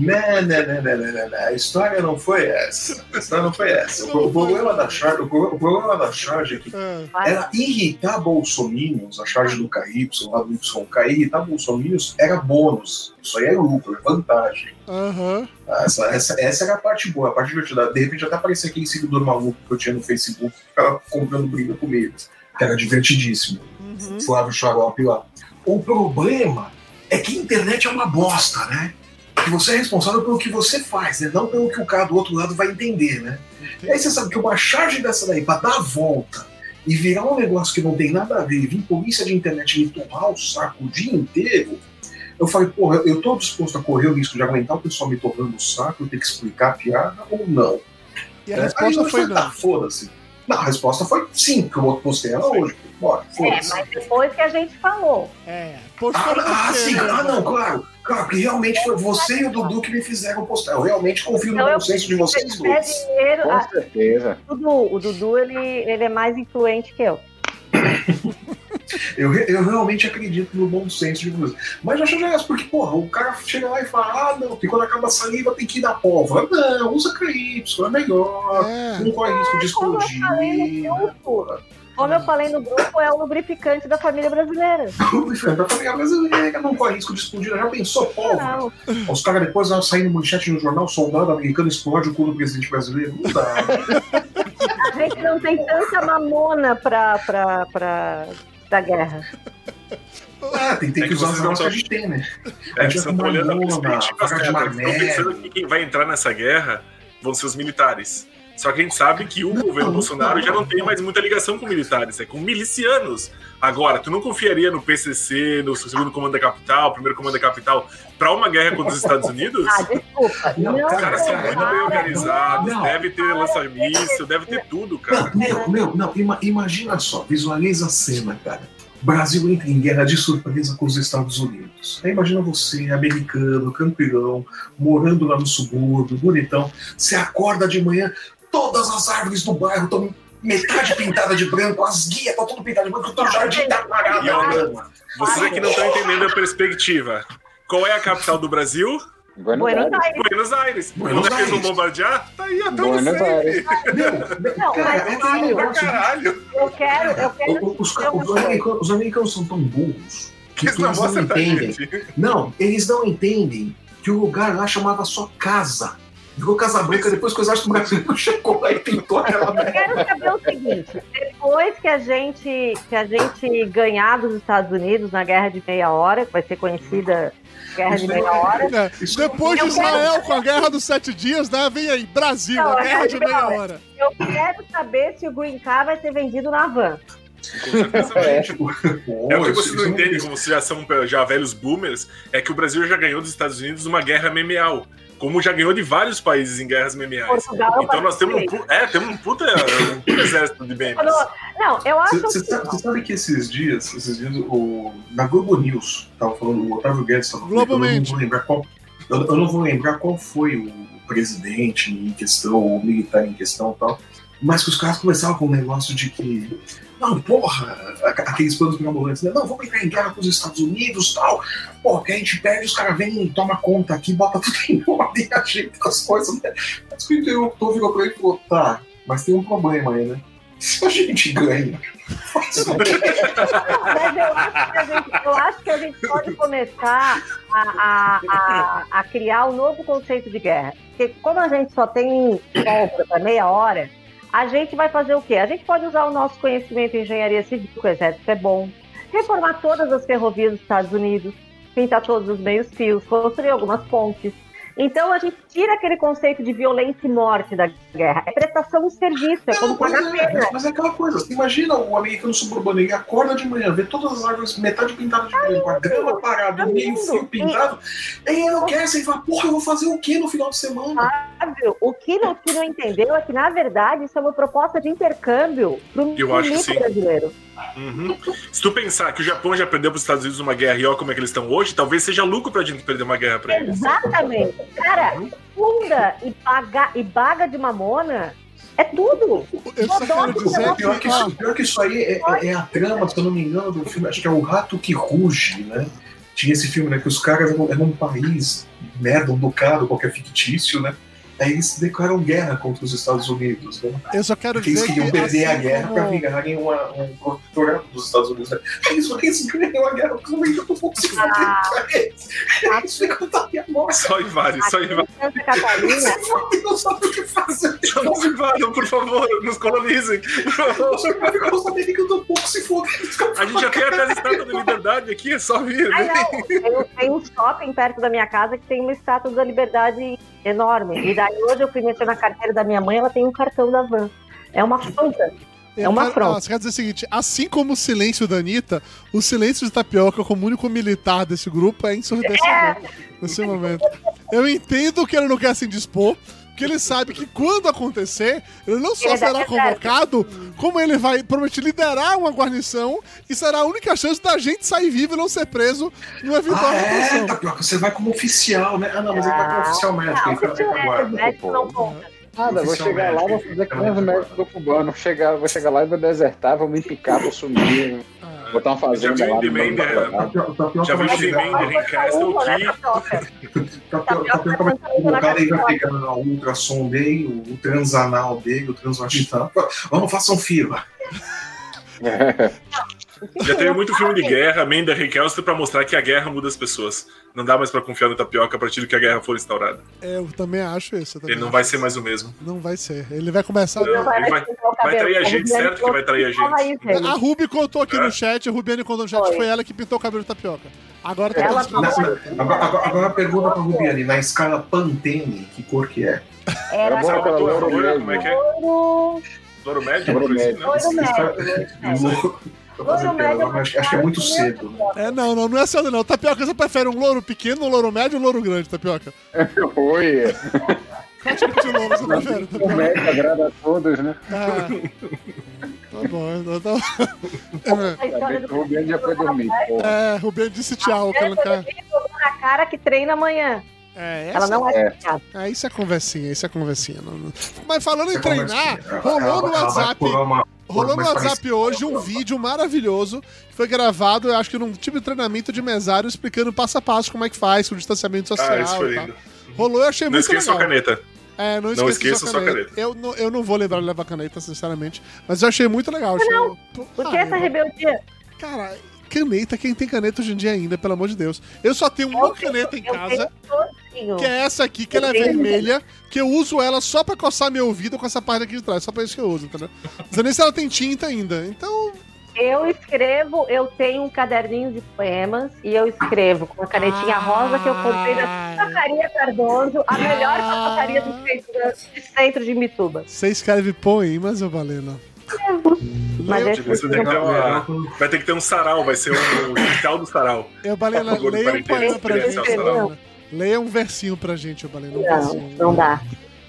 Não, não, não, não, não, não, não. A história não foi essa. A história não foi essa. O, o problema da charge, o, pro- o problema da charge é que Ah, era irritar bolsominions, a charge do KY, lá do YK, irritar bolsominions era bônus. Isso aí é lucro, é vantagem. Aham. Essa, essa, essa era a parte boa, a parte divertida. De repente até aparecia aquele seguidor maluco que eu tinha no Facebook, que ficava comprando briga comigo. Que era divertidíssimo. Uhum. Flávio Xarope lá. O problema é que a internet é uma bosta, né? Que você é responsável pelo que você faz, né? Não pelo que o cara do outro lado vai entender, né? E aí você sabe que uma charge dessa daí, pra dar a volta e virar um negócio que não tem nada a ver, e vir polícia de internet me torrar o saco o dia inteiro, eu falei, porra, eu tô disposto a correr o risco de aguentar o pessoal me torrando o saco, eu ter que explicar a piada ou não? E a É, resposta aí foi não. Ah, foda-se. Não, a resposta foi sim, que eu postei ela hoje. Bora, É, mas depois que a gente falou. É, postou Ah, ah, sim, ah, não, claro. Claro, que realmente foi você e o Dudu que me fizeram postar. Eu realmente confio no Então, bom eu- senso de vocês dois. dinheiro. Com ah, certeza. o Dudu, o Dudu ele, ele é mais influente que eu. Eu, eu realmente acredito no bom senso de vocês. Mas eu acho que porque, porra, o cara chega lá e fala: ah, não, que quando acaba a saliva tem que ir da pólvora. Não, usa KY, é melhor. É. Não corre risco de eu explodir. falei no grupo. Como eu falei no grupo, é o lubrificante da família brasileira. Pra família brasileira, não corre risco de explodir. Já pensou pólvora? Não. Os caras depois vão sair no manchete no jornal: soldado americano explode o cu do presidente brasileiro. Não dá. A gente não tem tanta mamona pra, pra, pra, pra guerra. Ah, tem, tem É que que usar não armas que a gente tem, né? É A gente estão olhando a perspectiva certa. Estão pensando que quem vai entrar nessa guerra vão ser os militares. Só que a gente sabe que o governo Bolsonaro já não tem mais muita ligação com militares, é com milicianos. Agora, tu não confiaria no PCC, no segundo comando da capital, primeiro comando da capital, pra uma guerra contra os Estados Unidos? Ah, desculpa. Não, Os caras são cara, muito bem organizados, não. deve ter lança-míssil, deve ter tudo, cara. Não, meu, meu, não, ima- imagina só, visualiza a cena, cara. O Brasil entra em guerra de surpresa com os Estados Unidos. Aí imagina você, americano, campeão, morando lá no subúrbio, bonitão. Você acorda de manhã, todas as árvores do bairro estão metade pintada de branco, as guias estão tudo pintadas de branco, o teu jardim tá apagado E. Vocês aqui não estão entendendo a perspectiva. Qual é a capital do Brasil? Buenos Buenos Aires. Aires. Buenos Aires. Buenos Onde que eles vão Aires. bombardear? Tá aí, até Buenos. Aires. Meu, meu, Não, cara, mas é Pra negócio. caralho. Eu quero, eu quero. Os, ca- os americanos, os americanos são tão burros que Eles eles não não mostram pra entendem. gente. Não, eles não entendem que o lugar lá chamava só casa. Ficou Casa Branca depois que o exército brasileiro chegou lá e pintou aquela Eu merda. quero saber o seguinte: depois que a gente que a gente ganhar dos Estados Unidos na guerra de meia hora, que vai ser conhecida guerra de meia hora, É, Isso Depois de Eu quero- Israel com a guerra dos sete dias, né? Vem aí, Brasil, Não, a é guerra de meia hora. hora. eu quero saber se o Green Car vai ser vendido na van. Com certeza vai. Tipo, É o que você não é entende, como vocês já são já velhos boomers, é que o Brasil já ganhou dos Estados Unidos uma guerra memeal. Como já ganhou de vários países em guerras memeais. Portugal, eu Então nós temos um, é, temos um puta, um puta exército de memes. Não, eu acho Você que. sabe, você sabe que esses dias, esses dias, o, na Globo News, tava falando, o Otávio Guedes tava falando, eu não vou lembrar qual. Eu, eu não vou lembrar qual foi o presidente em questão, o militar em questão e tal. Mas que os caras começavam com um negócio de que. Não, porra, aqu- aqueles planos mirabolantes, né? Não, vamos entrar em guerra com os Estados Unidos tal. Porra, que a gente perde, os caras vêm e toma conta aqui, bota tudo em ordem, ajeita as coisas, né? Mas o interlocutor virou pra ele e falou: tá, mas tem um problema aí, né? Se a gente ganha? Mas eu acho que a gente, eu acho que a gente pode começar a, a, a, a criar um novo conceito de guerra. Porque como a gente só tem folga para meia hora, a gente vai fazer o quê? A gente pode usar o nosso conhecimento em engenharia civil, que o exército é bom, reformar todas as ferrovias dos Estados Unidos, pintar todos os meios fios, construir algumas pontes. Então a gente tira aquele conceito de violência e morte da guerra. É prestação de serviço, é como pagar mas, é, pena. mas é aquela coisa, você imagina o americano suburbano, ele acorda de manhã, vê todas as árvores metade pintadas de branco, a grama parada, o meio fio pintado, aí ele enlouquece e fala, porra, eu vou fazer o que no final de semana? Fábio, O que não, que não entendeu é que, na verdade, isso é uma proposta de intercâmbio para o Eu acho que sim. brasileiro. Uhum. Se tu pensar que o Japão já perdeu para os Estados Unidos uma guerra e olha como é que eles estão hoje, talvez seja lucro pra gente perder uma guerra pra eles. Exatamente. Cara, funda e, baga, e baga de mamona é tudo. Eu só quero dizer Pior que, que. ó, isso, pior que isso aí é, é- é a trama, se eu não me engano, do filme, acho que é O Rato que Ruge, né? Tinha esse filme, né? Que os caras eram, eram um país, merda, um ducado, qualquer fictício, né? Aí eles declaram guerra contra os Estados Unidos, né? eu só quero Porque eles dizer queriam que. perder a assim guerra como- pra virarem uma, um protetorado dos Estados Unidos. Né? Eles, eles ganham a guerra porque eu tô pouco se fuder pra eles. Eles ficam tá a morte. Só invade, só invade. Santa Catarina, Eles não sabem o que fazer. Só nos invadam, por favor, nos colonizem. Por favor. Os caras não sabem que eu tô pouco se fuder. A gente já tem até a estátua da liberdade aqui, é só vir. Ah, né? não. Tem, tem um shopping perto da minha casa que tem uma estátua da liberdade enorme. E daí hoje eu fui mexer na carteira da minha mãe, ela tem um cartão da van. É uma afronta. Eu É uma afronta. ó, Você quer dizer o seguinte: assim como o silêncio da Anitta, o silêncio de tapioca, como único militar desse grupo, é ensurdecedor nesse momento. Eu entendo que ele não quer se indispor, porque ele sabe que quando acontecer, ele não só será convocado, como ele vai prometer liderar uma guarnição e será a única chance da gente sair vivo e não ser preso numa eventual Ah, é. Tapioca, você vai como oficial, né? Ah, não, mas ele vai como oficial médico, Não, ele é, guarda. Nada, vou chegar lá, vou fazer que nem os médicos do cubano. Chegar, vou chegar lá e vou desertar, vou me picar, vou sumir. Ah, Botar uma fazenda lá. né? Já vai o lá, Man, Castle né, Tapioca? Vai colocar ele vai pegar o ultrassom dele, o transanal dele, o transvaginal. Vamos, façam fila. Já teve muito filme de guerra, Menda Riquelme, pra mostrar que a guerra muda as pessoas. Não dá mais pra confiar no tapioca a partir do que a guerra for instaurada. eu também acho isso. também Ele não vai isso. ser mais o mesmo. Não vai ser. Ele vai começar. Não. Ele vai- o vai trair a gente, certo que vai trair a gente. A Ruby contou aqui É? no chat, a Rubiane contou no chat, Foi. foi ela que pintou o cabelo de tapioca. Agora tá Ela na- Agora, agora, agora a pergunta pra Rubiane, na escala Pantene, que cor que é? Era Era loura loira, como é que é? ouro, Louro médio? Louro Coisa assim, médio. não? ouro médio. Piada, mas acho, acho que é muito cedo. Né? É, não, não, não é cedo não. Tapioca, você prefere um louro pequeno, um louro médio ou um louro grande, tapioca? Oi, Qual tipo de louro você prefere, o tapioca? médico agrada a todos, né? Ah, tá bom, então tá do o Rubiano já foi dormir. É, é Rubiane disse tchau, ela não quer. na cara que treina amanhã. É, Ela essa, não é é. é, isso é conversinha, isso é conversinha. não- não- Mas falando em Você treinar, rolou ela- no ela WhatsApp. uma- Rolou no WhatsApp parecida. hoje um vídeo maravilhoso que foi gravado, eu acho que num tipo de treinamento de mesário, explicando passo a passo como é que faz, com o distanciamento social. Ah, isso foi lindo. Rolou, eu achei Não muito esqueça sua legal. caneta. É, não, Não esqueça, esqueça sua sua caneta. caneta. Eu, não, eu não vou lembrar de levar caneta, sinceramente. Mas eu achei muito legal. Achei... Por que Ah, essa eu- rebeldia? Cara, caneta, quem tem caneta hoje em dia ainda, pelo amor de Deus. Eu só tenho uma caneta em Eu casa, tenho. Que é essa aqui, que ela é Eu vermelha, que eu uso ela só pra coçar meu ouvido com essa parte aqui de trás. Só pra isso que eu uso, entendeu? Não sei nem se ela tem tinta ainda. Então, Eu escrevo, eu tenho um caderninho de poemas e eu escrevo com a canetinha rosa que eu comprei na Ai. Papacaria Cardoso, a melhor Ah. papacaria do centro, do centro de Mituba. Você escreve poemas, ô Balena? Mas esse Você tem que ter uma- vai ter que ter um sarau, vai ser um quintal do sarau. Eu, Balena, Orgulho leia um poema pra Balena. Leia um versinho pra gente, ô Balena. Um Não, versinho. não dá.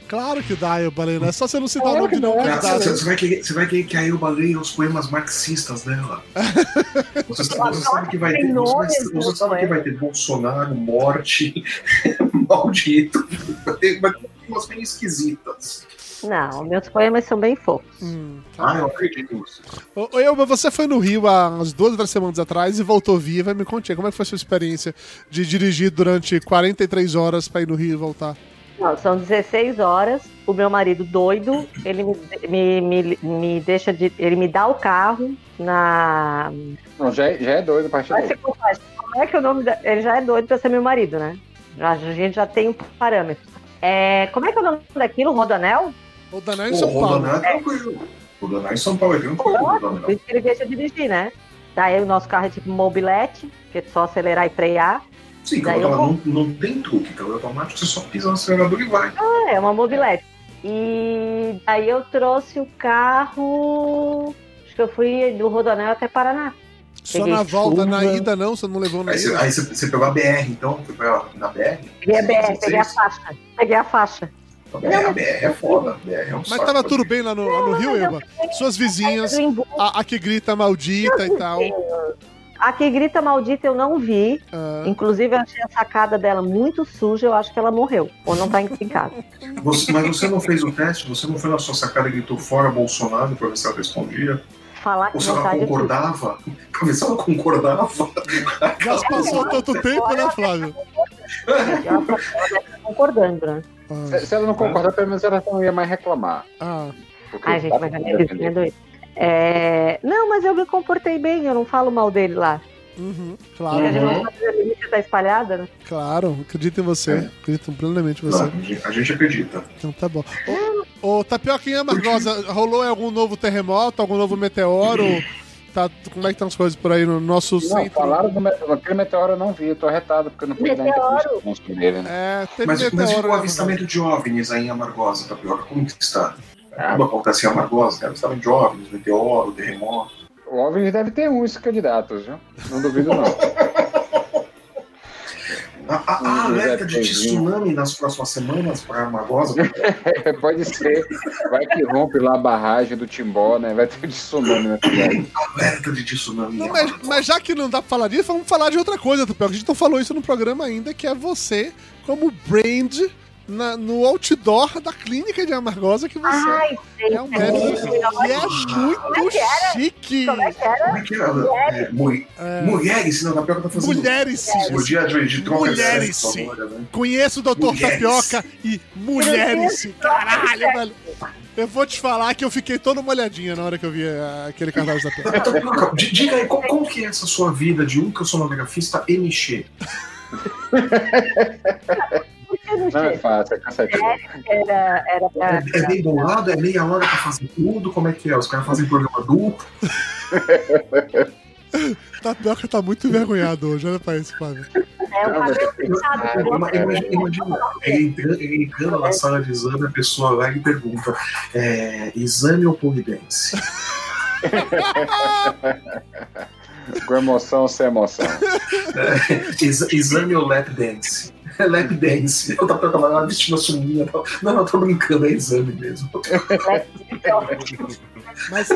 Claro que dá, ô Balena. É só você não citar o Claro nome de que nenhum dá. Você, você vai querer, você vai querer que a Elba leia os poemas marxistas dela. Você, você sabe que vai ter. Você, você sabe que vai ter Bolsonaro, morte, maldito. Vai ter, vai ter umas bem esquisitas. Não, meus poemas são bem fofos. Hum, Ah, eu acredito nisso. Ô, Elba, você foi no Rio há umas duas, três semanas atrás e voltou viva. Me conte aí, como é que foi a sua experiência de dirigir durante 43 horas pra ir no Rio e voltar? Não, são 16 horas. O meu marido doido, ele me, me, me, me deixa de. Ele me dá o carro na. Não, já, é- já é doido a partir daí. Como é que é o nome da... Ele já é doido pra ser meu marido, né? Já- A gente já tem um parâmetro. É, como é que é o nome daquilo? Rodanel? O Danão em São o Paulo. Rodanel é tranquilo. O Rodanel em São Paulo é tranquilo. Por Rodanel. isso que ele deixa dirigir, né? Daí o nosso carro é tipo mobilete, que é só acelerar e frear. Sim, Daí eu ela não, não tem truque, então automático você só pisa no acelerador e vai. Ah, é uma mobilete. E daí eu trouxe o carro. Acho que eu fui do Rodoanel até Paraná. Só Peguei na volta, na chuva. ida não, você não levou na Aí você, ida. aí você, você pegou a BR, então, foi pra, na BR? Peguei a BR, peguei a 16? faixa. Peguei a faixa. A BR, a BR é foda, a BR é um Mas saco. tava tudo bem lá no, lá no Rio, Eva? Suas vizinhas, a, a que grita maldita e tal. A que grita maldita eu não vi. Ah, Inclusive, eu achei a sacada dela muito suja. Eu acho que ela morreu. Ou não tá em casa. Você- mas você não fez o teste? Você não foi na sua sacada e gritou fora Bolsonaro pra ver se ela respondia? Falar que Ou se ela é concordava? Pra ver se ela concordava. já se passou tanto tempo, né, Flávio? Ela estar concordando, né? Ah, Se, se ela não concordar, pelo menos ela não ia mais reclamar. ah, Porque Ai, gente, mas a minha vizinha é doida. É... Não, mas eu me comportei bem, eu não falo mal dele lá. uhum, claro, gente não sabe a limite tá espalhada, né? claro. Acredito em você. Acredito plenamente em Não, você. a gente- a gente acredita. Então tá bom. Ô, ô Tapioca em Amargosa, rolou algum novo terremoto, algum novo meteoro? Tá, como é que estão as coisas por aí no nosso Não, centro? falaram do meteoro. Aquele meteoro eu não vi, eu tô arretado porque eu não ainda Meteoro? entrevista dele, né? É, teve Mas, mas e meteoro. o né, avistamento de OVNIs aí em Amargosa, Tapioca? Como que está? Tudo acontece em Amargosa, né? Avistamento de OVNIs, meteoro, terremoto. O OVNI deve ter uns candidatos, viu? Não duvido, não. A, alerta de tsunami nas próximas semanas para Amargosa? Pode ser. Vai que rompe lá a barragem do Timbó, né? Vai ter tsunami na cidade. alerta de tsunami. Não, mas, Amargosa. mas já que não dá pra falar disso, vamos falar de outra coisa, Tapioca. A gente não falou isso no programa ainda, que é você como brand na- no outdoor da clínica de Amargosa, que você Ai, gente, é um médico e é muito chique. como é que era? Como é que é? É, É, Mulheres, não, Tapioca tá fazendo. mulheres, dia de, de troca de Mulheres, sim. né? Conheço o Doutor. Tapioca e mulheres. Caralho, velho. Eu vou te falar que eu fiquei toda molhadinha na hora que eu vi aquele cartaz da Tapioca. Di- diga aí, como, como que é essa sua vida de um ultrassonografista MX? Que não Não é fácil, é cansativo. Era, era É, pra. é meio bolado, é meia hora pra fazer tudo, como é que é? Os caras fazem programa duplo. Tapioca tá muito envergonhado hoje, olha pra isso, Flávio. É um cabelo fechado. Ah, Ima- Imagina, ele entrando, na sala de exame, a pessoa vai e pergunta: é, exame ou polidense? Com emoção ou sem emoção. É, exa- exame ou lap dance? É lap dance. Eu tava trabalhando vestindo a sunguinha. Não, não, tô brincando, é exame mesmo. Mas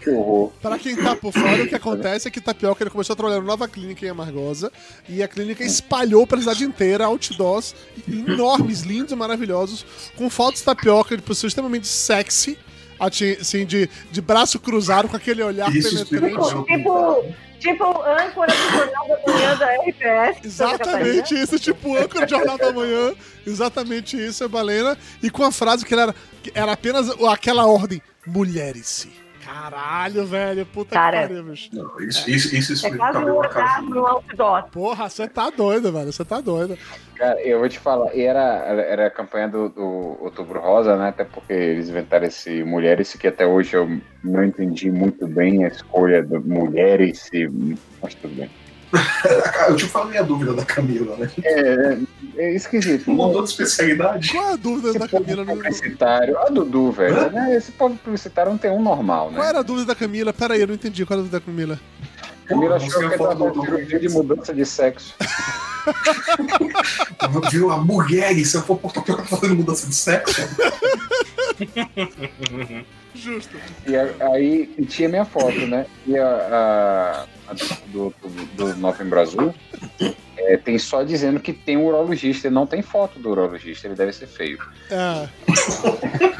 Que horror. Pra quem tá por fora, o que acontece é que Tapioca ele começou a trabalhar numa nova clínica em Amargosa e a clínica espalhou pra cidade inteira outdoors enormes, lindos e maravilhosos, com fotos de Tapioca de pessoas extremamente sexy, assim, de, de braço cruzado, com aquele olhar Isso penetrante. o Tipo, tipo âncora do Jornal da Manhã da RPS. Exatamente isso, tipo âncora de Jornal da Manhã. Exatamente isso, é Balena. E com a frase que era, era apenas aquela ordem: mulheres. Caralho, velho. Puta Cara. que pariu, bicho. Não, isso, isso, isso É explica quase um também uma casa. no outdoor. Porra, você tá doido, velho. Você tá doido. Cara, eu vou te falar, e era, era a campanha do, do Outubro Rosa, né? Até porque eles inventaram esse Mulheres, que até hoje eu não entendi muito bem a escolha do Mulheres, mas tudo bem. Eu te falei a dúvida da Camila, né? É, é esquisito. Não mudou de especialidade. Qual a dúvida da Esse povo Camila? Não- publicitário. A Dudu, velho. né? Esse povo publicitário não tem um normal, Qual né? era a dúvida da Camila? Pera aí, eu não entendi. Qual era a dúvida da Camila? Camila achou que era uma cirurgia de mudança de sexo. Viu a mulheres, se eu for por tapioca tá fazendo mudança de sexo. Justo. E aí e tinha minha foto, né? E a do, do, do Novembro Azul é, tem só dizendo que tem um urologista, e não tem foto do urologista, ele deve ser feio. É.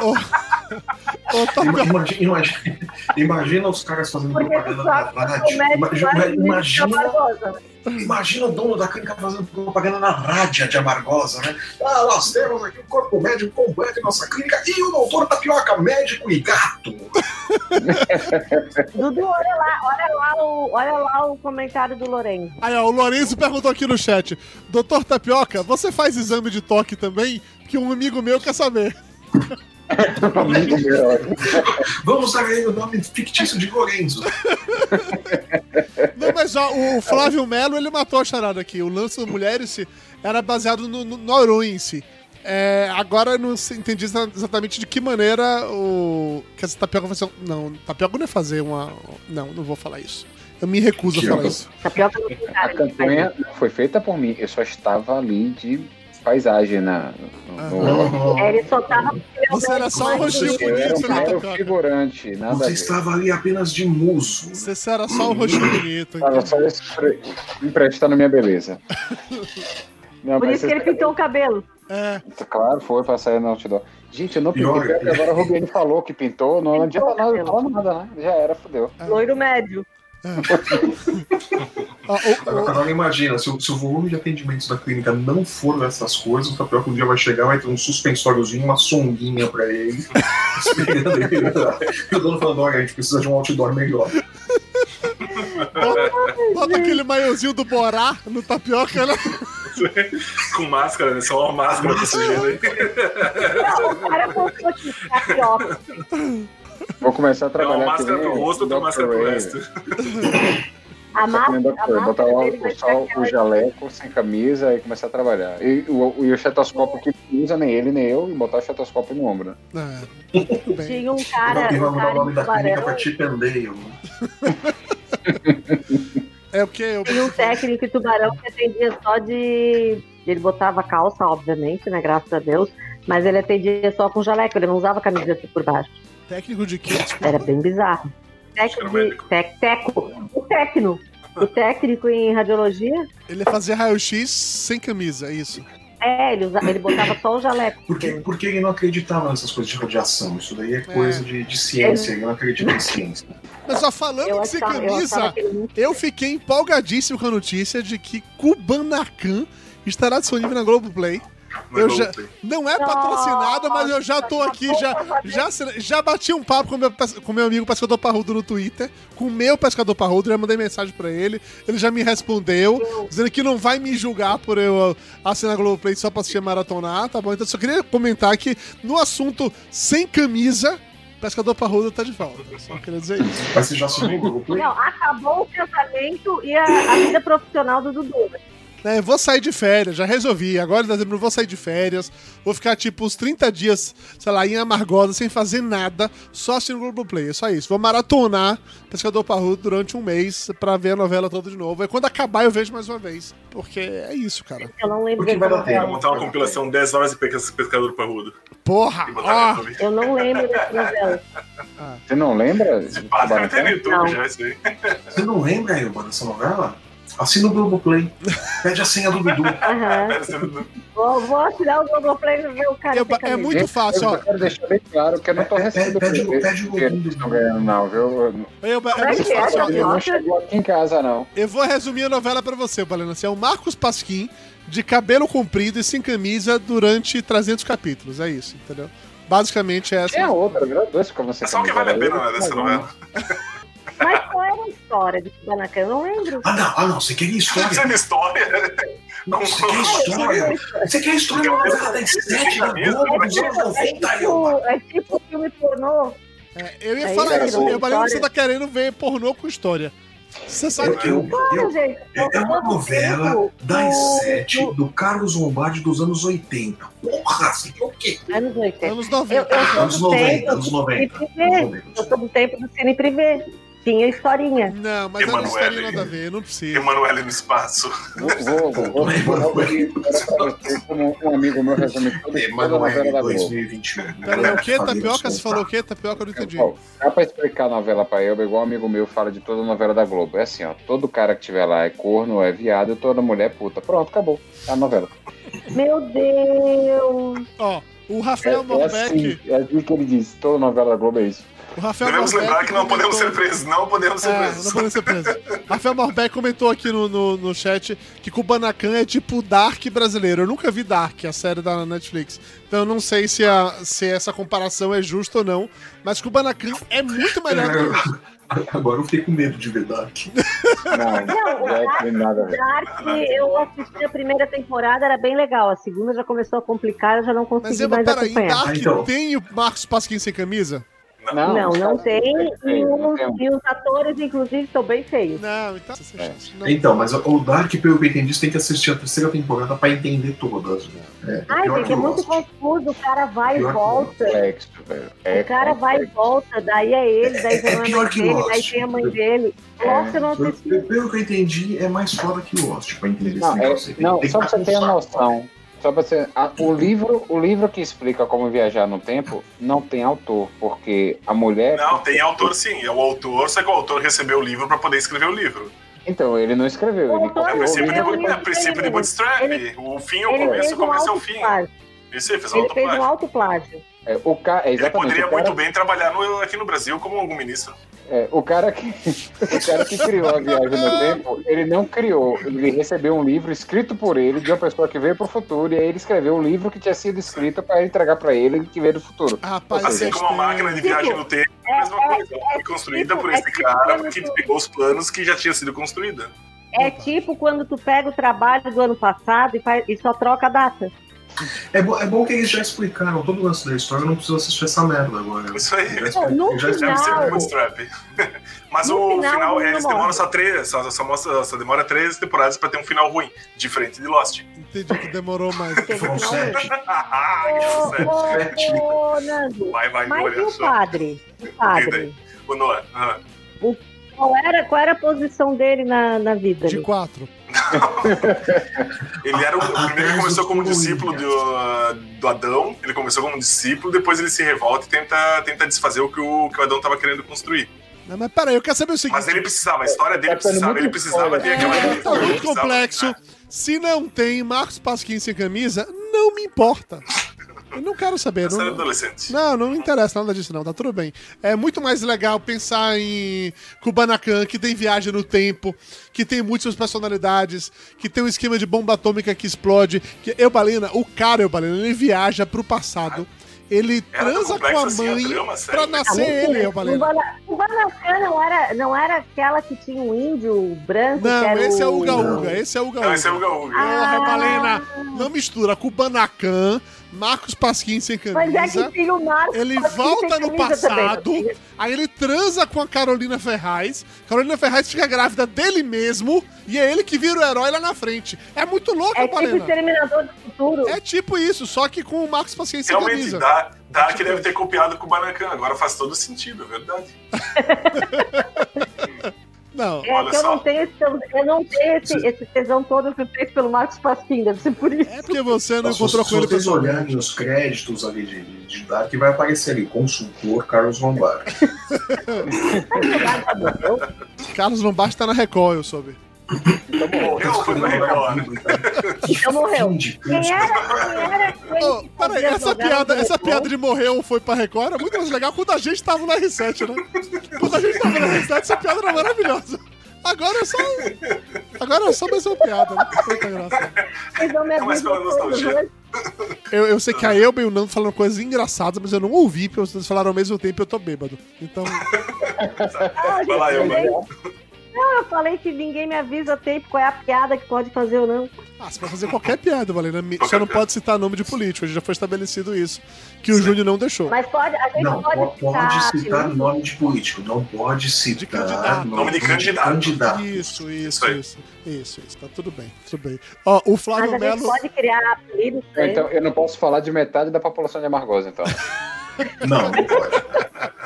Ô, Ima- Tapioca. Imagina, imagina, imagina os caras fazendo Porque propaganda na rádio. Imagina, imagina, Barbosa. imagina o dono da clínica fazendo propaganda na rádio de Amargosa, né? Ah, nós temos aqui o corpo médico completo em nossa clínica e o doutor Tapioca, médico e gato. Dudu, olha lá, olha lá, o, olha lá o comentário do Lourenço. Aí, ó, o Lourenço perguntou aqui no chat: Doutor Tapioca, você faz exame de toque também? Que um amigo meu quer saber. Vamos aí o nome fictício de Lorenzo. Não, mas ó, o Flávio Melo, ele matou a charada aqui. O lance do Mulheres era baseado no, no Noru em si. É, agora eu não entendi exa- exatamente de que maneira o. Que essa tapioca vai ser. Não, tapioca não é fazer uma. Não, não vou falar isso. Eu me recuso a falar isso. Não A campanha não foi feita por mim, eu só estava ali de paisagem na, no, no- É, ele só tava. Você era só um rostinho Eu era bonito, um né, mero tapioca? figurante, nada Você estava ali apenas de muso. Você era só um rostinho bonito. Tava entendi. só emprestando minha beleza. Não, Por isso que ele pintou o cabelo. É, Claro, foi pra sair no outdoor. Gente, eu não pintei, Pior, porque agora a Rubiane falou que pintou, não adianta nada, não fala nada, né? Já era, fodeu. Loiro médio. Ó, o- o- Agora imagina, se o, se o volume de atendimentos da clínica não for essas coisas, o Tapioca um dia vai chegar, vai ter um suspensóriozinho, uma songuinha pra ele. esperando ele. E o dono falando, olha, a gente precisa de um outdoor melhor. bota aquele maiozinho do Borá no tapioca, né? Com máscara, né? Só uma máscara pra sujeira aí. Não, o cara aqui, tapioca. Vou começar a É trabalhar uma aqui máscara pro rosto, outra máscara pro resto. A máscara, a Ray, Botar máscara o, o jaleco sem camisa e começar a trabalhar. E o, e o estetoscópio que não usa nem ele nem eu, e botar o estetoscópio no ombro. né? É. Tinha um cara, e vai um mudar o nome da clínica pra Chip and Dale. É o que? Eu... tinha um técnico em tubarão que atendia só de. Ele botava calça, obviamente, né? Graças a Deus. Mas ele atendia só com jaleco, ele não usava camiseta por baixo. Técnico de quê? Era bem bizarro. Técnico de. Tec, teco. O técnico. O técnico em radiologia, Ele fazia raio-x sem camisa, é isso. é, ele, usa, ele botava só o jaleco. Porque, porque ele não acreditava nessas coisas de radiação. Isso daí é coisa de, de ciência, ele não acredita em ciência. Mas só falando Eu que sem eu camisa, não eu fiquei empolgadíssimo com a notícia de que Kubanacan estará disponível na Globoplay. É Eu já-. Não é patrocinado, mas eu já tô aqui, já, já, já bati um papo com meu, com meu amigo pescador parrudo no Twitter, com o meu pescador parrudo, já mandei mensagem pra ele, ele já me respondeu, dizendo que não vai me julgar por eu assinar Globoplay só pra assistir maratonar, tá bom? Então só queria comentar que no assunto sem camisa, pescador parrudo tá de volta. Só queria dizer isso. Mas você já assinou o grupo? Não, acabou o casamento e a, a vida profissional do Dudu. É, vou sair de férias, já resolvi. Agora em dezembro eu vou sair de férias. Vou ficar tipo uns 30 dias, sei lá, em Amargosa, sem fazer nada, só assistindo o Globoplay. É só isso. Vou maratonar Pescador Parrudo durante um mês pra ver a novela toda de novo. Aí quando acabar eu vejo mais uma vez. Porque é isso, cara. Eu não lembro Porque vai dar tempo. Montar uma compilação 10 horas de pesca- pescador parrudo. Porra! E. Eu não lembro dessa novela. Você não lembra? YouTube Não. já. Você não lembra, Elba, dessa novela? Assina o Globoplay. Pede a senha do Dudu. Aham. Vou, vou assinar o Globoplay e ver o cara. Eu- é muito fácil, Eu ó. quero deixar bem claro que eu não tô recebendo Pede- pede- pede o do estão ganhando, não, viu? Eu- é é muito que é, fácil, ó. Não chegou aqui em casa, não. Eu vou resumir a novela pra você, Balena. Assim, é o Marcos Pasquim, de cabelo comprido e sem camisa durante 300 capítulos. É isso, entendeu? Basicamente é essa. Tem a outra, virou dois como você É só o que vale a pena né, dessa não, novela. Mas qual era a história de Kubanacan? Eu não lembro. Ah, não, ah, não. Você quer história? Sendo história. Não, você quer história? Você quer história da novela das sete da Globo dos anos 90, Elba? tipo, é tipo filme pornô. É, eu ia É falar isso, Eu, Balena, você história. tá querendo ver pornô com história. Você sabe que. Eu, eu, gente. É é uma novela das do- sete do- Carlos Lombardi dos anos 80. Porra, você quer o quê? Anos 80. Anos Eu, 90. eu sou Anos do 90, tempo anos do 90. Cine Privé. Eu sou do tempo do Cine Privé. Tinha historinha. Não, mas era Emanuele. história nada a ver, não precisa. Emanuele no espaço. Vou, vou, vou, vou, um amigo meu resume tudo, toda a novela Emanuele da Globo. 2021. Pera, o que? Tapioca? Você falou o quê? Tapioca eu não entendi. Dá pra explicar a novela pra Elba, igual um amigo meu fala de toda a novela da Globo. É assim, ó, todo cara que tiver lá é corno, é viado, e toda mulher é puta. Pronto, acabou. É a novela. Meu Deus. Ó, o É, Rafael é Morbeck. assim, é assim que ele diz, toda novela da Globo é isso. O Rafael Devemos lembrar que não podemos ser comentou- presos. Não podemos ser É, presos. não podemos ser presos. Rafael Morbeck comentou aqui no, no, no chat que Kubanacan é tipo Dark brasileiro. Eu nunca vi Dark, a série da Netflix. Então eu não sei se, a, se essa comparação é justa ou não. Mas Kubanacan é muito melhor do que isso. Agora eu fiquei com medo de ver Dark. Não, Não, não tem nada a ver. Dark, eu assisti a primeira temporada, era bem legal. A segunda já começou a complicar, eu já não Mas consegui Eva, mais peraí, acompanhar. Dark Ah, então. tem o Marcos Pasquim sem camisa? Não, não, não tem. É, E os, e atores, inclusive, são bem feios. Não, então. É. não- Então, mas o Dark, pelo que eu entendi, você tem que assistir a terceira temporada pra entender todas. Né? É, Ai, gente, que é muito confuso. O cara vai e volta. Complexo, velho. É O cara vai e volta, daí é ele, daí É é pior mãe que dele, Lost. daí tem a mãe dele. Lost eu não Pelo, assisti. pelo que eu entendi, é mais foda que Lost, pra entender Não, esse é- negócio. não só pra você ter a noção. Só pra você, a- o, livro, o livro que explica como viajar no tempo não tem autor, porque a mulher. Não, tem autor sim. É o autor, só que o autor recebeu o livro pra poder escrever o livro. Então, ele não escreveu. Ele É o princípio de, livro. ele- é o princípio de bootstrap. ele- O fim é o começo, o um começo é o alto fim. plágio. Isso aí, fez um Ele fez um autoplágio. É, o ca... é, Ele poderia o cara, muito bem trabalhar no- aqui no Brasil como algum ministro. é, o, cara que, o cara que criou a viagem no tempo, ele não criou. Ele recebeu um livro escrito por ele, de uma pessoa que veio pro futuro, e aí ele escreveu o livro que tinha sido escrito para entregar para ele que veio do futuro. Rapaz, Ou Assim seja, como a máquina de viagem no tempo, é a mesma coisa. Ela Foi construída tipo- por é esse tipo cara quando que tu- pegou os planos que já tinha sido construída. É tipo quando tu pega o trabalho do ano passado e, faz, e só troca a data. É, bo- é bom que eles já explicaram todo o lance da história, eu não preciso assistir essa merda agora. Isso aí. Já É expli- no já o Final. bootstrap. Mas No o final, final, eles morre. demoram só três, só, só, mostra, só demora três temporadas pra ter um final ruim, diferente de Lost. Entendi que demorou mais. Foram sete. Ah, ô, ô, Nando, Vai, vai, mas e Glória. o padre? O padre? O Noah. ah. Qual era, qual era a posição dele na, na vida? De ali? quatro. Ele era o, primeiro que começou como discípulo do, do Adão. Ele começou como discípulo, depois ele se revolta e tenta, tenta desfazer o que o, que o Adão estava querendo construir. Não, mas peraí, eu quero saber o seguinte. Mas ele precisava, a história dele Tá precisava, ele precisava ter aquela. É, tá muito complexo. Se não tem Marcos Pasquim sem camisa, não me importa. Eu não quero saber. Não, adolescente. não, não me interessa nada disso, não. Tá tudo bem. É muito mais legal pensar em Kubanacan, que tem viagem no tempo, que tem múltiplas personalidades, que tem um esquema de bomba atômica que explode. Que eu, Balena, o cara, eu, Balena, ele viaja pro passado. Ele Era transa com a assim a mãe trama, pra? Ah, nascer mentira. ele, eu, O O Banacan não era, não era aquela que tinha um índio branco? que Não, era esse é o Uga Não. Uga, esse é o Uga Não, esse é o Uga. Gaúga. Porra, Balena, Ah. não mistura Kubanacan, Marcos Pasquim sem Mas é camisa. que tinha o Marcos. Ele Pasquim volta no camisa também, passado, tinha? aí ele transa com a Carolina Ferraz. Carolina Ferraz fica grávida dele mesmo e é ele que vira o herói lá na frente. É muito louco, É tipo. Exterminador do Futuro. É tipo isso, só que com o Marcos Pasquim sem Realmente, camisa. dá, dá Tipo que deve isso. ter copiado com o Banacan. Agora faz todo sentido, é verdade. Não, É que eu não tenho esse, eu não tenho esse, esse tesão todo que feito pelo Marcos Pasquim, deve ser por isso. é porque você não Se encontrou se com ele vocês pessoalmente. olharem os créditos ali de, de, Dark, vai aparecer ali, consultor Carlos Lombardi. Carlos Lombardi tá na Record, eu soube. Morreu ou foi na Record? Então morreu. Fim de Quem era, quem era peraí, essa piada, essa piada de morrer ou foi pra Record era muito mais legal quando a gente tava no R7, né? Quando a gente tava no R7, essa piada era maravilhosa. Agora é só. Agora é só mais uma piada, né? Muita graça. É pela nostalgia. né? Eu, eu sei que a Elba e o Nando falaram coisas engraçadas, mas eu não ouvi, porque vocês falaram ao mesmo tempo e eu tô bêbado. Então, Ah, Vai lá, Elba. Não, eu falei que ninguém me avisa a tempo qual é a piada que pode fazer ou não. ah, você pode fazer qualquer piada, Valena. Só não pode citar nome de político, já foi estabelecido isso. Que o Júnior não deixou. Mas pode, a gente Não, pode, po- pode citar apelido. nome de político, não pode citar candidato. Nome de candidato. candidato. Isso, isso, Isso isso. Isso, isso. Tá tudo bem, tudo bem. Ó, o Mas Flávio a gente Melo. pode criar apelidos. Então, eu não posso falar de metade da população de Amargosa, então. Não, não pode.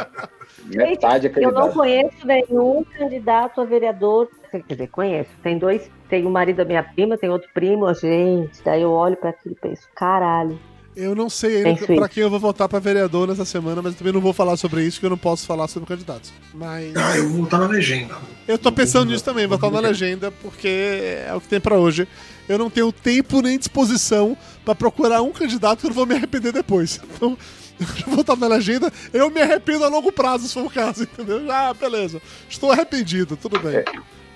Metade é Eu não conheço nenhum candidato a vereador. Quer dizer, conheço. Tem dois, tem o marido da minha prima, tem outro primo, gente. Daí eu olho pra aquilo e penso, caralho. Eu não sei ainda pra quem eu vou votar pra vereador nessa semana, mas eu também não vou falar sobre isso, porque eu não posso falar sobre candidatos. Mas Ah, eu vou estar na legenda. eu tô pensando nisso também, votar na legenda, porque é o que tem pra hoje. Eu não tenho tempo nem disposição pra procurar um candidato que eu não vou me arrepender depois. Então, votar na legenda, eu me arrependo a longo prazo, se for o caso, entendeu? Ah, beleza. Estou arrependido, tudo bem.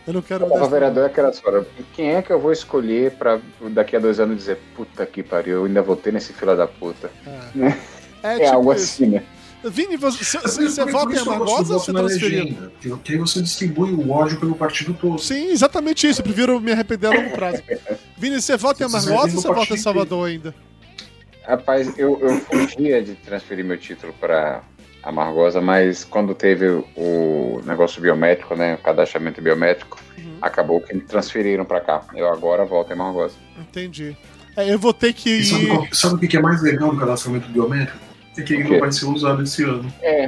Eu não quero. O vereador é aquela história. Quem é que eu vou escolher pra daqui a dois anos dizer, puta que pariu, eu ainda votei nesse fila da puta? É, É, tipo algo isso. assim, né? Vini, você, você, Por- você vota em do Amagosa ou você na transferiu? legenda, porque- aí você distribui o ódio pelo partido todo. Sim, exatamente isso. Eu prefiro me arrepender a longo prazo. Vini, você vota em Se Amargosa ou você vota em Salvador ainda? Rapaz, eu, eu fugia de transferir meu título pra a Margosa, mas quando teve o negócio biométrico, né, o cadastramento biométrico, Uhum. acabou que transferiram pra cá. Eu agora volto em Margosa. Entendi. É, eu vou ter que E sabe, ir. qual- sabe o que é mais legal do cadastramento biométrico? É que ele não vai ser usado esse ano. É,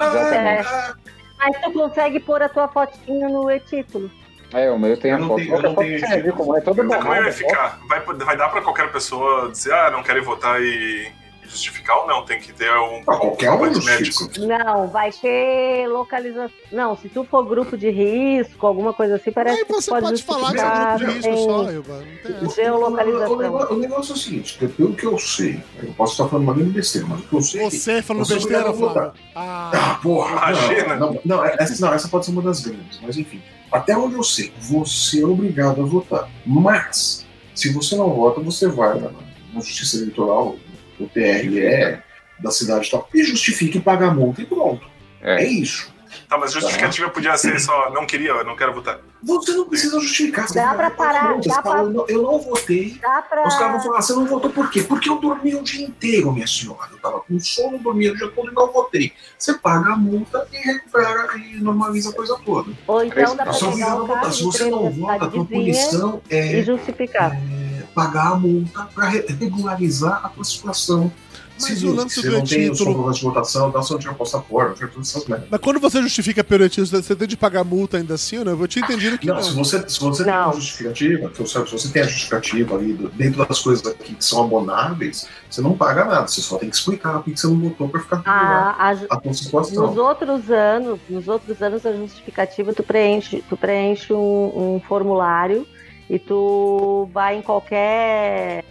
exatamente. Ah, Mas tu consegue pôr a tua fotinha no e-título. É, o meu tem Eu a foto. tenho- eu não tenho esse- como é toda Então, como é que borrada. vai ficar? Vai, vai dar pra qualquer pessoa dizer, ah, não querem votar e justificar ou não? Tem que ter um Pra qualquer um médico. Não, vai ter localização. Não, se tu for grupo de risco, alguma coisa assim, parece Aí que você tu pode, pode falar que é justificar, um grupo de risco tem- só, Ilva. Não tem essa. Geolocalização. O, negócio, o negócio é o seguinte, que pelo que eu sei, eu posso estar falando uma grande besteira, mas o que eu sei é que Você falando Você besteira, Flávio. Ah, Ah, porra! Imagina. Não, não, não, essa, não, essa pode ser uma das grandes, mas enfim. Até onde eu sei, você é obrigado a votar. Mas, se você não vota, você vai na, na Justiça Eleitoral, o TRE da cidade e tal, e justifica e paga a multa e pronto. É, É. isso. Tá, mas justificativa podia ser só, não queria, não quero votar. Você não precisa justificar. você Dá vai pra pagar parar, dá fala, pra- "Eu não- Eu não votei. Dá pra. Os caras vão falar, você não votou por quê? Porque eu dormi o dia inteiro, minha senhora. Eu tava com sono, dormi o dia todo e não votei. Você paga a multa e recupera e normaliza a coisa toda. Ou então dá pra pegar o carro Se você não vota, a tua punição e é, justificar. é pagar a multa para regularizar a tua situação. Mas civil. o lance você do não tem o seu título- programa de votação, dá só tirar passaporte, todas essas merdas. Mas quando você justifica pelo etismo, você tem de pagar multa ainda assim, ou não? Eu tinha entendido que Não, não. se você, se você tem Não. a justificativa, se você tem a justificativa ali dentro das coisas aqui que são abonáveis, você não paga nada, você só tem que explicar por que você não votou para ficar tudo lá. A, a ju- a tua situação. nos outros anos, nos outros anos a justificativa tu preenche, tu preenche um, um formulário e tu vai em qualquer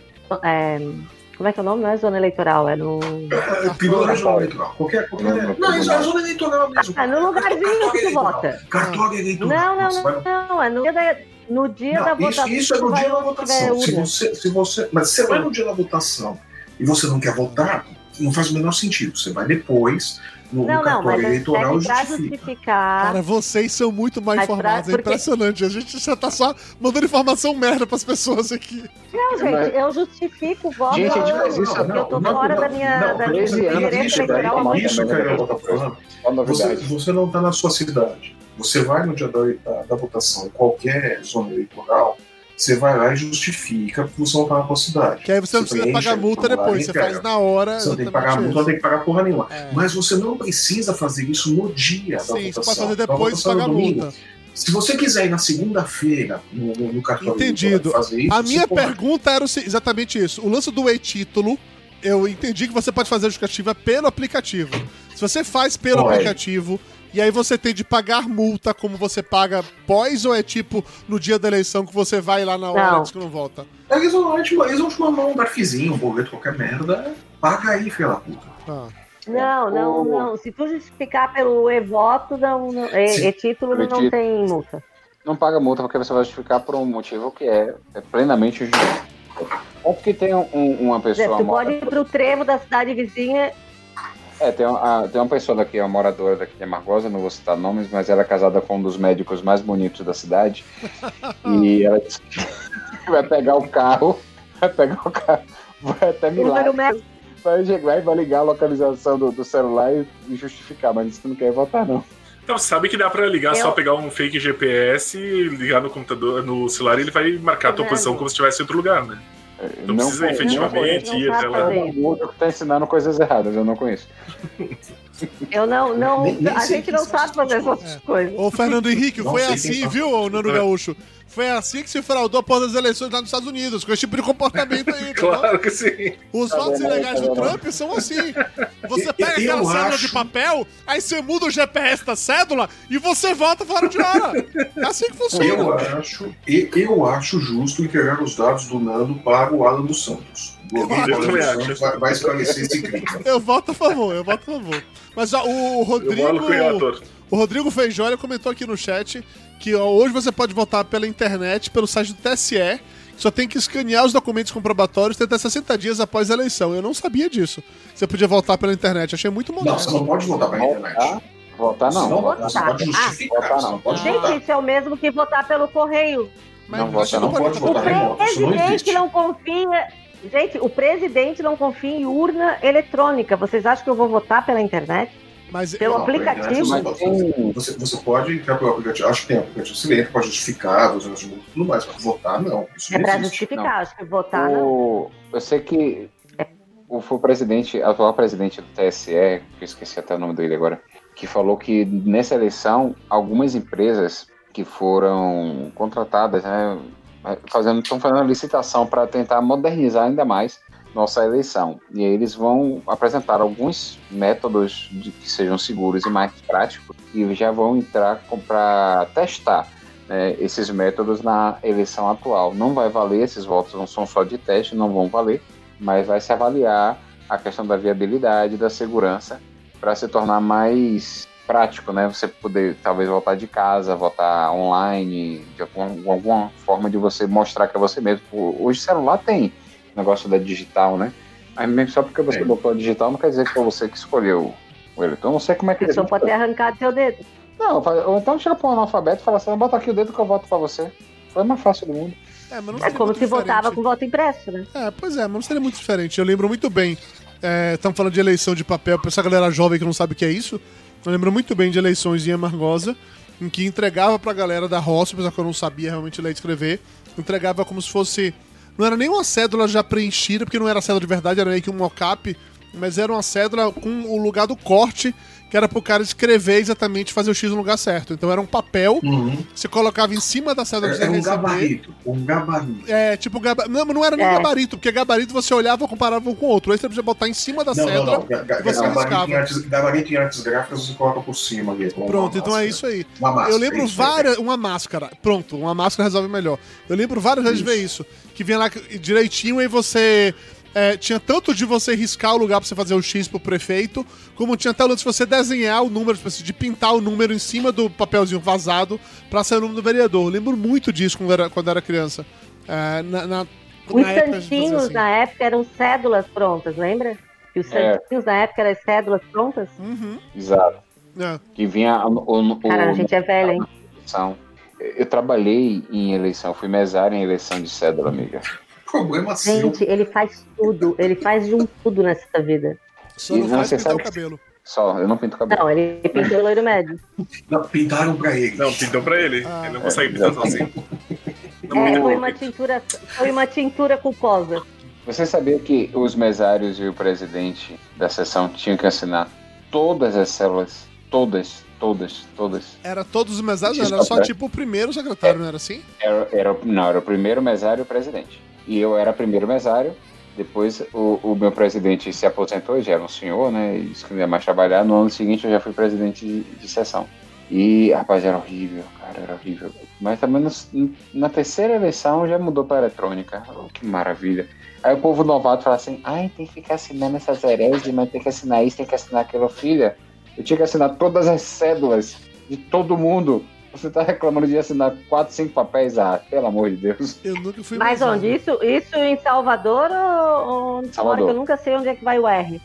é, como é que é o nome? Não é zona eleitoral, é no. É, Tribunal Regional Eleitoral. Qualquer. qualquer... Não, isso é zona eleitoral mesmo. Ah, no lugarzinho que tu vota. Cartório eleitoral. Não, não, não, não. É no dia da, no dia da Não, isso, votação. isso é no dia da votação. Se você, se você, mas você vai no dia da votação e você não quer votar, não faz o menor sentido. Você vai depois no, no Não, não, cartório mas é eleitoral justifica. justificar. Cara, vocês são muito mais Mas pra- informados. É porque- impressionante. A gente já tá só mandando informação merda pras pessoas aqui. Não, gente, Mas- eu justifico o voto. Gente, a gente faz isso, porque eu tô não, fora não, da minha, não, da minha 13 anos, isso, eleitoral muito isso eu tô falando. Só Você, você não está na sua cidade. Você vai no dia da, da, da votação em qualquer zona eleitoral, você vai lá e justifica não está na sua cidade. Que aí você não Você precisa preenche pagar multa depois. Você faz na hora. Você não tem que pagar multa, não tem que pagar porra nenhuma. É. Mas você não precisa fazer isso no dia da Sim, votação. você pode fazer Da depois e votação pagar multa. Se você quiser ir na segunda-feira no, no, cartório Entendido. fazer isso, A minha pode. pergunta era exatamente isso. O lance do e-título, eu entendi que você pode fazer a justificativa pelo aplicativo. Se você faz pelo Pode. aplicativo, e aí você tem de pagar multa como você paga pós, ou é tipo no dia da eleição que você vai lá na hora Não. e diz que não volta? Eles vão, te- eles vão te mandar um darfizinho, um boleto, qualquer merda. Paga aí, filha da puta. Ah. Não, não, não. Se tu justificar pelo e-voto, não, não, Sim. e, e-título não tem multa. Não paga multa porque você vai justificar por um motivo que é, é plenamente justo. É porque tem um- uma Quer dizer, pessoa. tu pode ir pro trevo da cidade vizinha. É, tem, uma- tem uma pessoa daqui, uma moradora daqui de Margosa, não vou citar nomes, mas ela é casada com um dos médicos mais bonitos da cidade. e ela disse que vai pegar o carro, vai pegar o carro, vai até Milagre, vai chegar e vai ligar a localização do, do celular e, justificar, mas disse que não quer votar, não. Então, você sabe que dá pra ligar, Eu- só pegar um fake GPS, ligar no computador, no celular e ele vai marcar a tua Tá posição como se estivesse em outro lugar, né? Não precisa efetivamente ir até lá. fazer. conheço. O que tá ensinando coisas erradas, eu não conheço. Eu não, não, Nem- nem a gente não sabe fazer essas essas coisas. Ô, Fernando Henrique, Não foi assim, viu, ô Nando Gaúcho? Foi assim que se fraudou após as eleições lá nos Estados Unidos, com esse tipo de comportamento aí? Claro que sim. Os Tá votos aí, ilegais tá do? Trump são assim. Você pega eu aquela cédula acho- de papel, aí você muda o GPS da cédula e você volta fora de hora. É assim que funciona. Eu acho, eu acho justo entregar os dados do Nando para o Alan dos Santos. O Eu também acho. Vai, vai esclarecer esse crime. Eu voto a favor, eu voto a favor. Mas ó, o o Rodrigo. O Rodrigo Feijóia comentou aqui no chat que ó, hoje você pode votar pela internet, pelo site do TSE. Só tem que escanear os documentos comprobatórios até 60 dias após a eleição. Eu não sabia disso. Você podia votar pela internet. Achei muito Não, moderno. você não pode votar para a internet. Votar, votar não. Você não, Votar. você pode justificar, Votar você não. não pode Gente, votar. isso é o mesmo que votar pelo correio. Mas Não você vota, não pode O votar não presidente não confia. Gente, o presidente não confia em urna eletrônica. Vocês acham que eu vou votar pela internet? Mas Pelo Não, aplicativo? Você, Mas você, você, você pode entrar pelo aplicativo. Acho que tem aplicativo silêncio, pode justificar, você e tudo mais. Mas votar, não. Isso É não pra existe. justificar, acho que votar não. O, eu sei que o, foi o presidente, atual presidente do TSE, que eu esqueci até o nome dele agora, que falou que nessa eleição algumas empresas que foram contratadas, né, fazendo, estão fazendo licitação para tentar modernizar ainda mais nossa eleição. E aí eles vão apresentar alguns métodos de que sejam seguros e mais práticos e já vão entrar para testar né, esses métodos na eleição atual. Não vai valer, esses votos não são só de teste, não vão valer, mas vai se avaliar a questão da viabilidade, da segurança, para se tornar mais prático, né? Você poder talvez votar de casa, votar online, de alguma, alguma forma de você mostrar que é você mesmo. Hoje o celular tem negócio da digital, né? Mas mesmo só porque você Tem. botou a digital não quer dizer que foi você que escolheu o eleitor. Eu não sei como é que A pessoa pode ter arrancado seu dedo. Não, ou então chega para um analfabeto e fala assim, bota aqui o dedo que eu voto para você. Foi mais fácil do mundo. É, mas não É como se votava com voto impresso, né? É, pois é, mas não seria muito diferente. Eu lembro muito bem. Estamos falando de eleição de papel, pra essa galera jovem que não sabe o que é isso. Eu lembro muito bem de eleições em Amargosa, em que entregava pra galera da roça, apesar que eu não sabia realmente ler e escrever, entregava como se fosse. Não era nem uma cédula já preenchida, porque não era cédula de verdade, era meio que um mockup, mas era uma cédula com o lugar do corte, que era pro cara escrever exatamente, fazer o X no lugar certo. Então era um papel, Uhum. você colocava em cima da cédula que você É, é um receber. gabarito. Um gabarito. É, tipo, gaba... não, mas não era nem É. gabarito, porque gabarito você olhava e comparava um com o outro. Aí você podia botar em cima da Não, não, cédula. não. Ga- ga- e você Gabarito em artes, gabarito em artes gráficas você coloca por cima ali. Pronto, então é máscara. isso aí. Uma máscara. eu lembro isso, é. várias. Uma máscara. Pronto, uma máscara resolve melhor. Eu lembro várias vezes de ver isso. Que vinha lá direitinho e você. É, tinha tanto de você riscar o lugar pra você fazer o X pro prefeito, como tinha até o lance de você desenhar o número, tipo assim, de pintar o número em cima do papelzinho vazado pra ser o número do vereador. Eu lembro muito disso quando era, quando era criança. É, na, na, Os na época santinhos assim. na época eram cédulas prontas, lembra? E os É. santinhos na época eram cédulas prontas? Uhum. Exato. É. Que vinha o, o, Cara, a gente é velha, hein? eleição. Eu trabalhei em eleição, fui mesário em eleição de cédula, amiga. Problema seu. Gente, ele faz tudo. Ele faz de um tudo nessa vida. Só não não, faz você pintar o sabe cabelo. Só, eu não pinto cabelo. Não, ele pintou o loiro médio. Não, pintaram pra ele. Não, pintou pra ele. Ah. ele não consegue pintar sozinho. Não É, foi uma tintura, foi uma tintura culposa. Você sabia que os mesários e o presidente da sessão tinham que assinar todas as células? Todas, todas, todas. Era todos os mesários, era só é. tipo o primeiro secretário, não era assim? Era, era, não, era o primeiro mesário e o presidente. E eu era primeiro mesário. Depois o, o meu presidente se aposentou, já era um senhor, né? E disse que não ia mais trabalhar. No ano seguinte eu já fui presidente de, de sessão. E, rapaz, era horrível, cara, era horrível. Mas também na terceira eleição já mudou para eletrônica. Oh, que maravilha. Aí o povo novato fala assim: ai, tem que ficar assinando essas hereges, mas tem que assinar isso, tem que assinar aquilo, filha. Eu tinha que assinar todas as cédulas de todo mundo. Você tá reclamando de assinar quatro, cinco papéis? Ah, pelo amor de Deus. Eu nunca fui Mas onde? Isso, isso em Salvador ou onde Salvador. eu nunca sei onde é que vai o R?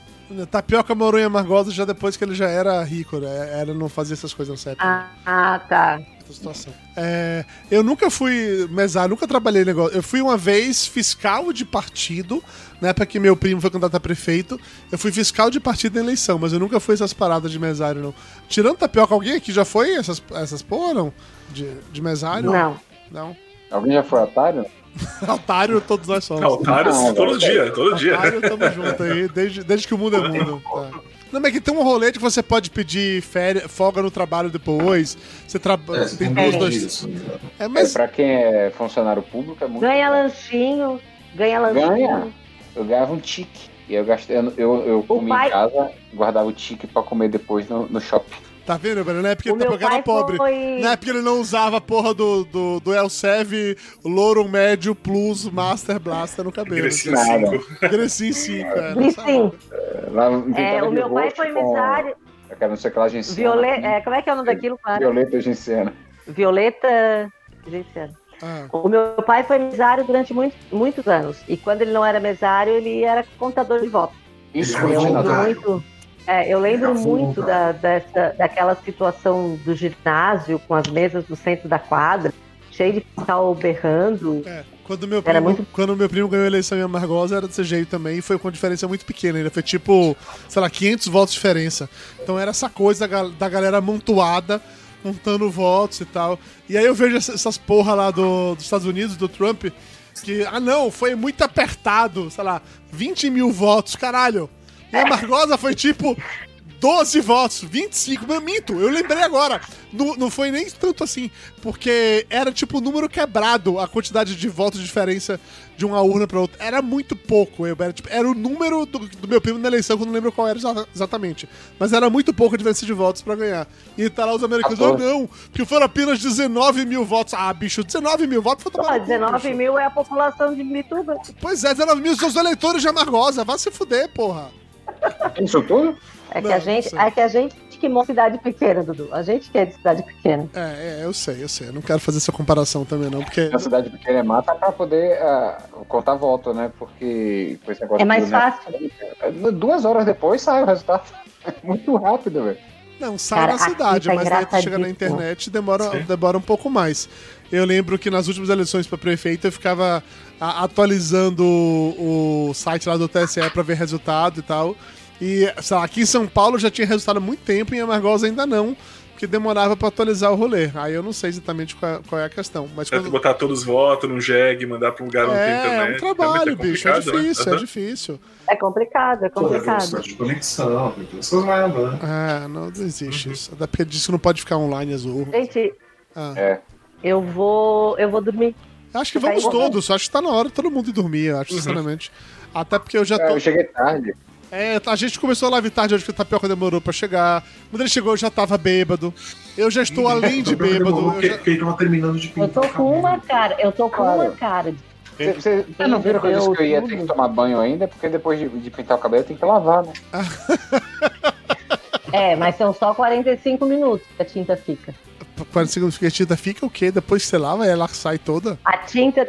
Tapioca morou em Amargosa já depois que ele já era rico, né? Era não fazia essas coisas nessa época. Ah, ah, tá. Situação. É, eu nunca fui mesário, nunca trabalhei negócio. Eu fui uma vez fiscal de partido, na época que meu primo foi candidato a prefeito. Eu fui fiscal de partido na eleição, mas eu nunca fui essas paradas de mesário, não. Tirando tapioca, alguém aqui já foi essas, essas porra, não? De, de mesário? Não. Não. Alguém já foi otário? Otário, todos nós somos. Não, todo dia, todo dia. Otário, tamo junto aí, desde, desde que o mundo é mundo. Tá. Não, mas é que tem um rolê de que você pode pedir férias, folga no trabalho depois. Você É, trabalha. você tem duas, dois engano. É, É, mas. pra quem é funcionário público é muito. Ganha bom. lanchinho, ganha lanchinho. Ganha. Eu ganhava um tique. E eu gastei. Eu, eu, eu comia pai- em casa, guardava o tique pra comer depois no, no shopping. Tá vendo, velho? Na época O ele era pai pobre. foi... Na época ele não usava a porra do, do, do Elsev, Louro Médio Plus Master Blaster no cabelo. Grecia Nada. 5. Grecin 5, cara. Glicin. Lá, É, pintava o meu pai foi mesário. Aquela não sei aquela genciana. Violeta. É, como é que é o nome daquilo, cara? Violeta genciana. Violeta. Genciana. Ah, O meu pai foi mesário durante muito, muitos anos. E quando ele não era mesário, ele era contador de votos. Isso É foi Eu muito. É, eu lembro muito da, dessa, daquela situação do ginásio com as mesas do centro da quadra, cheio de fiscal berrando. É. Quando meu, primo, muito- quando meu primo ganhou a eleição em Amargosa, era desse jeito também, e foi com diferença muito pequena. Ainda foi tipo, sei lá, 500 votos de diferença. Então era essa coisa da, da galera amontoada, montando votos e tal. E aí eu vejo essa- essas porra lá do, dos Estados Unidos, do Trump, que, ah não, foi muito apertado, sei lá, 20 mil votos, caralho. E a Amargosa foi tipo 12 votos, 25. Mas minto, eu lembrei agora. Não, não foi nem tanto assim, porque era tipo número quebrado a quantidade de votos de diferença de uma urna pra outra. Era muito pouco. Eu, era, tipo, era o número do, do meu primo na eleição, que eu não lembro qual era exa- exatamente. Mas era muito pouco a diferença de votos pra ganhar. E tá lá os americanos, Ah, oh não, porque foram apenas 19 mil votos. Ah, bicho, 19 mil votos foi tomar cu, 19 bicho. mil é a população de Mituba. Pois é, 19 mil são os eleitores de Amargosa. Vai se fuder, porra. Isso tudo? É que, Não, a gente, é que a gente que mora em cidade pequena, Dudu. A gente que é de cidade pequena. É, é, eu sei, eu sei. Eu não quero fazer essa comparação também, não, porque. Na cidade pequena é mata pra poder ah, contar voto, né? Porque com esse negócio É mais do- né? fácil. Duas horas depois sai o resultado. Muito rápido, velho. Não, sai Cara, na cidade, tá mas daí tu chega na internet demora, Sim. demora um pouco mais. Eu lembro que nas últimas eleições para prefeito eu ficava a- atualizando o, o site lá do TSE para ver resultado e tal. E, sei lá, aqui em São Paulo já tinha resultado há muito tempo e em Amargosa ainda não, porque demorava para atualizar o rolê. Aí eu não sei exatamente qual, qual é a questão. Mas Tem que quando... botar todos os votos num jegue, mandar pra um lugar onde tem É, internet. é um Realmente trabalho, bicho. É né? difícil, é Aham. difícil. É complicado, é Pô, complicado. velocidade de conexão, as coisas vai andando. É, não, não existe isso. Até porque que não pode ficar online as urnas. Gente, Ah. É. eu vou, eu vou dormir. Acho que vamos todos. Acho que tá na hora de todo mundo ir dormir, eu acho, sinceramente. Até porque eu já É, tô. eu cheguei tarde. É, a gente começou a live tarde hoje que o Tapioca demorou pra chegar. Quando ele chegou, eu já tava bêbado. Eu já estou além de bêbado. Porque, já... porque ele tava terminando de Eu tô com uma cara, eu tô com Claro. uma cara. Vocês não viram que eu disse que eu ia ter que tomar banho ainda? Porque depois de, de pintar o cabelo tem que lavar, né? É, mas são só 45 minutos que a tinta fica. 40 segundos que a tinta fica o quê? Depois que você lava, ela sai toda. A tinta.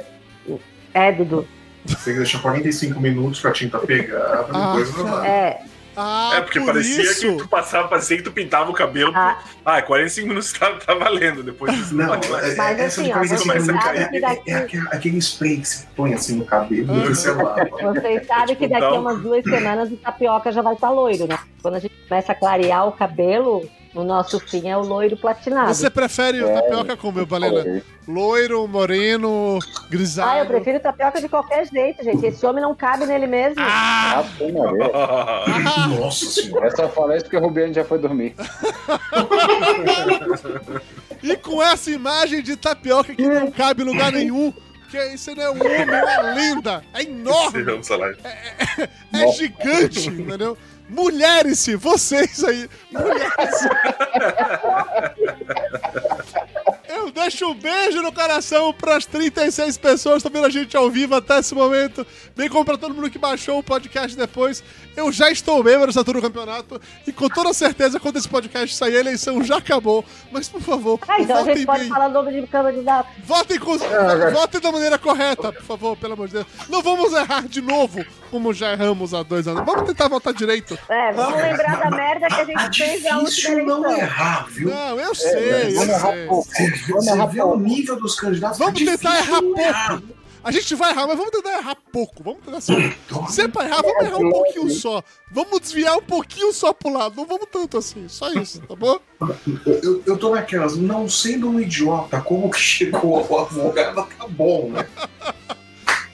É, Dudu. Você tem que deixar 45 minutos pra tinta pegar, pra Ah, depois lavar. É, Ah, É, porque por parecia isso. que tu passava, parecia que tu pintava o cabelo. Ah. Ah, 45 minutos tá, tá valendo. Depois disso Não, vale mais. é- Mas essa assim, 45 você minutos sabe é, que é- daqui- é aquele, spray que você põe assim no cabelo e você lava. vocês sabem que daqui a umas duas semanas o tapioca já vai estar loiro, né? Quando a gente começa a clarear o cabelo, o nosso fim é o loiro platinado. Você prefere o É. tapioca como, meu balena? Falei. Loiro, moreno, grisalho? Ah, eu prefiro tapioca de qualquer jeito, gente. Esse homem não cabe nele mesmo. Ah! Ah. Ah! Nossa senhora. Eu só falei isso porque o Rubiano já foi dormir. E com essa imagem de tapioca que não cabe em lugar nenhum, que isso não é um homem, é uma lenda, é enorme, a live. é gigante, entendeu? Mulheres-se, vocês aí, mulheres Eu deixo um beijo no coração pras 36 pessoas que estão vendo a gente ao vivo até esse momento, bem como pra todo mundo que baixou o podcast depois. Eu já estou membro dessa turma do campeonato e com toda certeza, quando esse podcast sair, a eleição já acabou. Mas, por favor, Ah, então a votem gente pode bem. falar nome de candidato. Votem, com... cara. Votem da maneira correta, por favor, pelo amor de Deus. Não vamos errar de novo, como já erramos há dois anos. Vamos tentar votar direito. É, vamos lembrar da merda que a gente fez na última difícil não eleição. errar, viu? Não, eu sei, eu vamos errar sei. Você, Vamos você errar vê o nível dos candidatos. Vamos tá tentar errar pouco. A gente vai errar, mas vamos tentar errar pouco. Vamos tentar assim. Se é pra errar, vamos errar um pouquinho só. Vamos desviar um pouquinho só pro lado. Não vamos tanto assim. Só isso, tá bom? Eu, eu tô naquelas, não sendo um idiota, como que chegou o advogado, tá bom, né?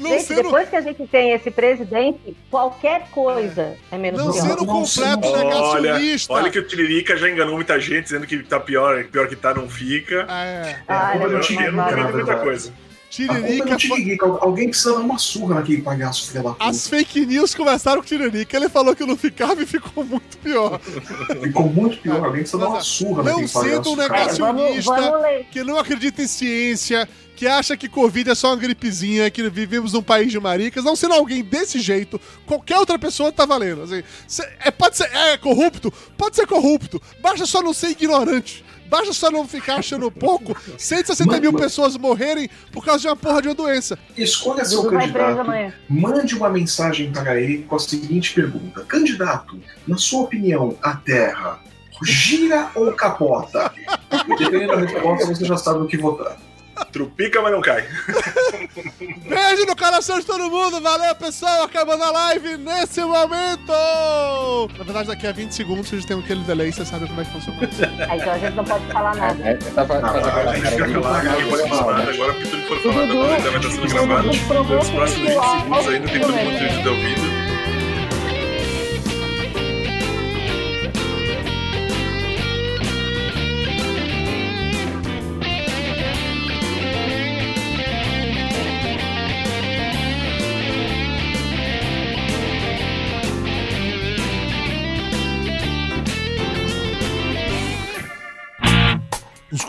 Não Gente, sendo, depois que a gente tem esse presidente, qualquer coisa é menos não pior. sendo Não, completo não, Olha, negacionista. olha que o Tiririca já enganou muita gente, dizendo que tá pior, pior que tá, não fica. É, Ah, É, ele Eu não acho que mais não vale. tem muita coisa. A culpa é Tiririca. foi- Tiririca. Alguém precisa dar uma surra naquele palhaço filho da puta. As fake news começaram com o Tiririca. Ele falou que não ficava e ficou muito pior. Ficou muito pior. Alguém precisa dar uma surra Não naquele sendo palhaço. um cara. É, vamos, negacionista. vamos que não acredita em ciência, que acha que Covid é só uma gripezinha, que vivemos num país de maricas, não sendo alguém desse jeito, qualquer outra pessoa tá valendo. Assim, cê- é, pode ser é corrupto, pode ser corrupto, basta só não ser ignorante. Basta só não ficar achando pouco 160 mil Mano. pessoas morrerem por causa de uma porra de uma doença. Escolha seu candidato. Mande uma mensagem para ele com a seguinte pergunta: Candidato, na sua opinião, a Terra gira ou capota? E dependendo da resposta, você já sabe o que votar. Trupica, mas não cai. Beijo no coração de todo mundo. Valeu, pessoal. Acabando a live nesse momento. Na verdade, daqui a 20 segundos a gente tem aquele delay. Você sabe como é que funciona isso. Aí, então a gente não pode falar nada. É, tá fa- Ah, fazendo a gente fica calado, ninguém pode falar nada. Agora, porque tudo que for falado agora vai estar sendo gravado. Nos próximos que 20 o segundos ainda tem todo áudio mundo que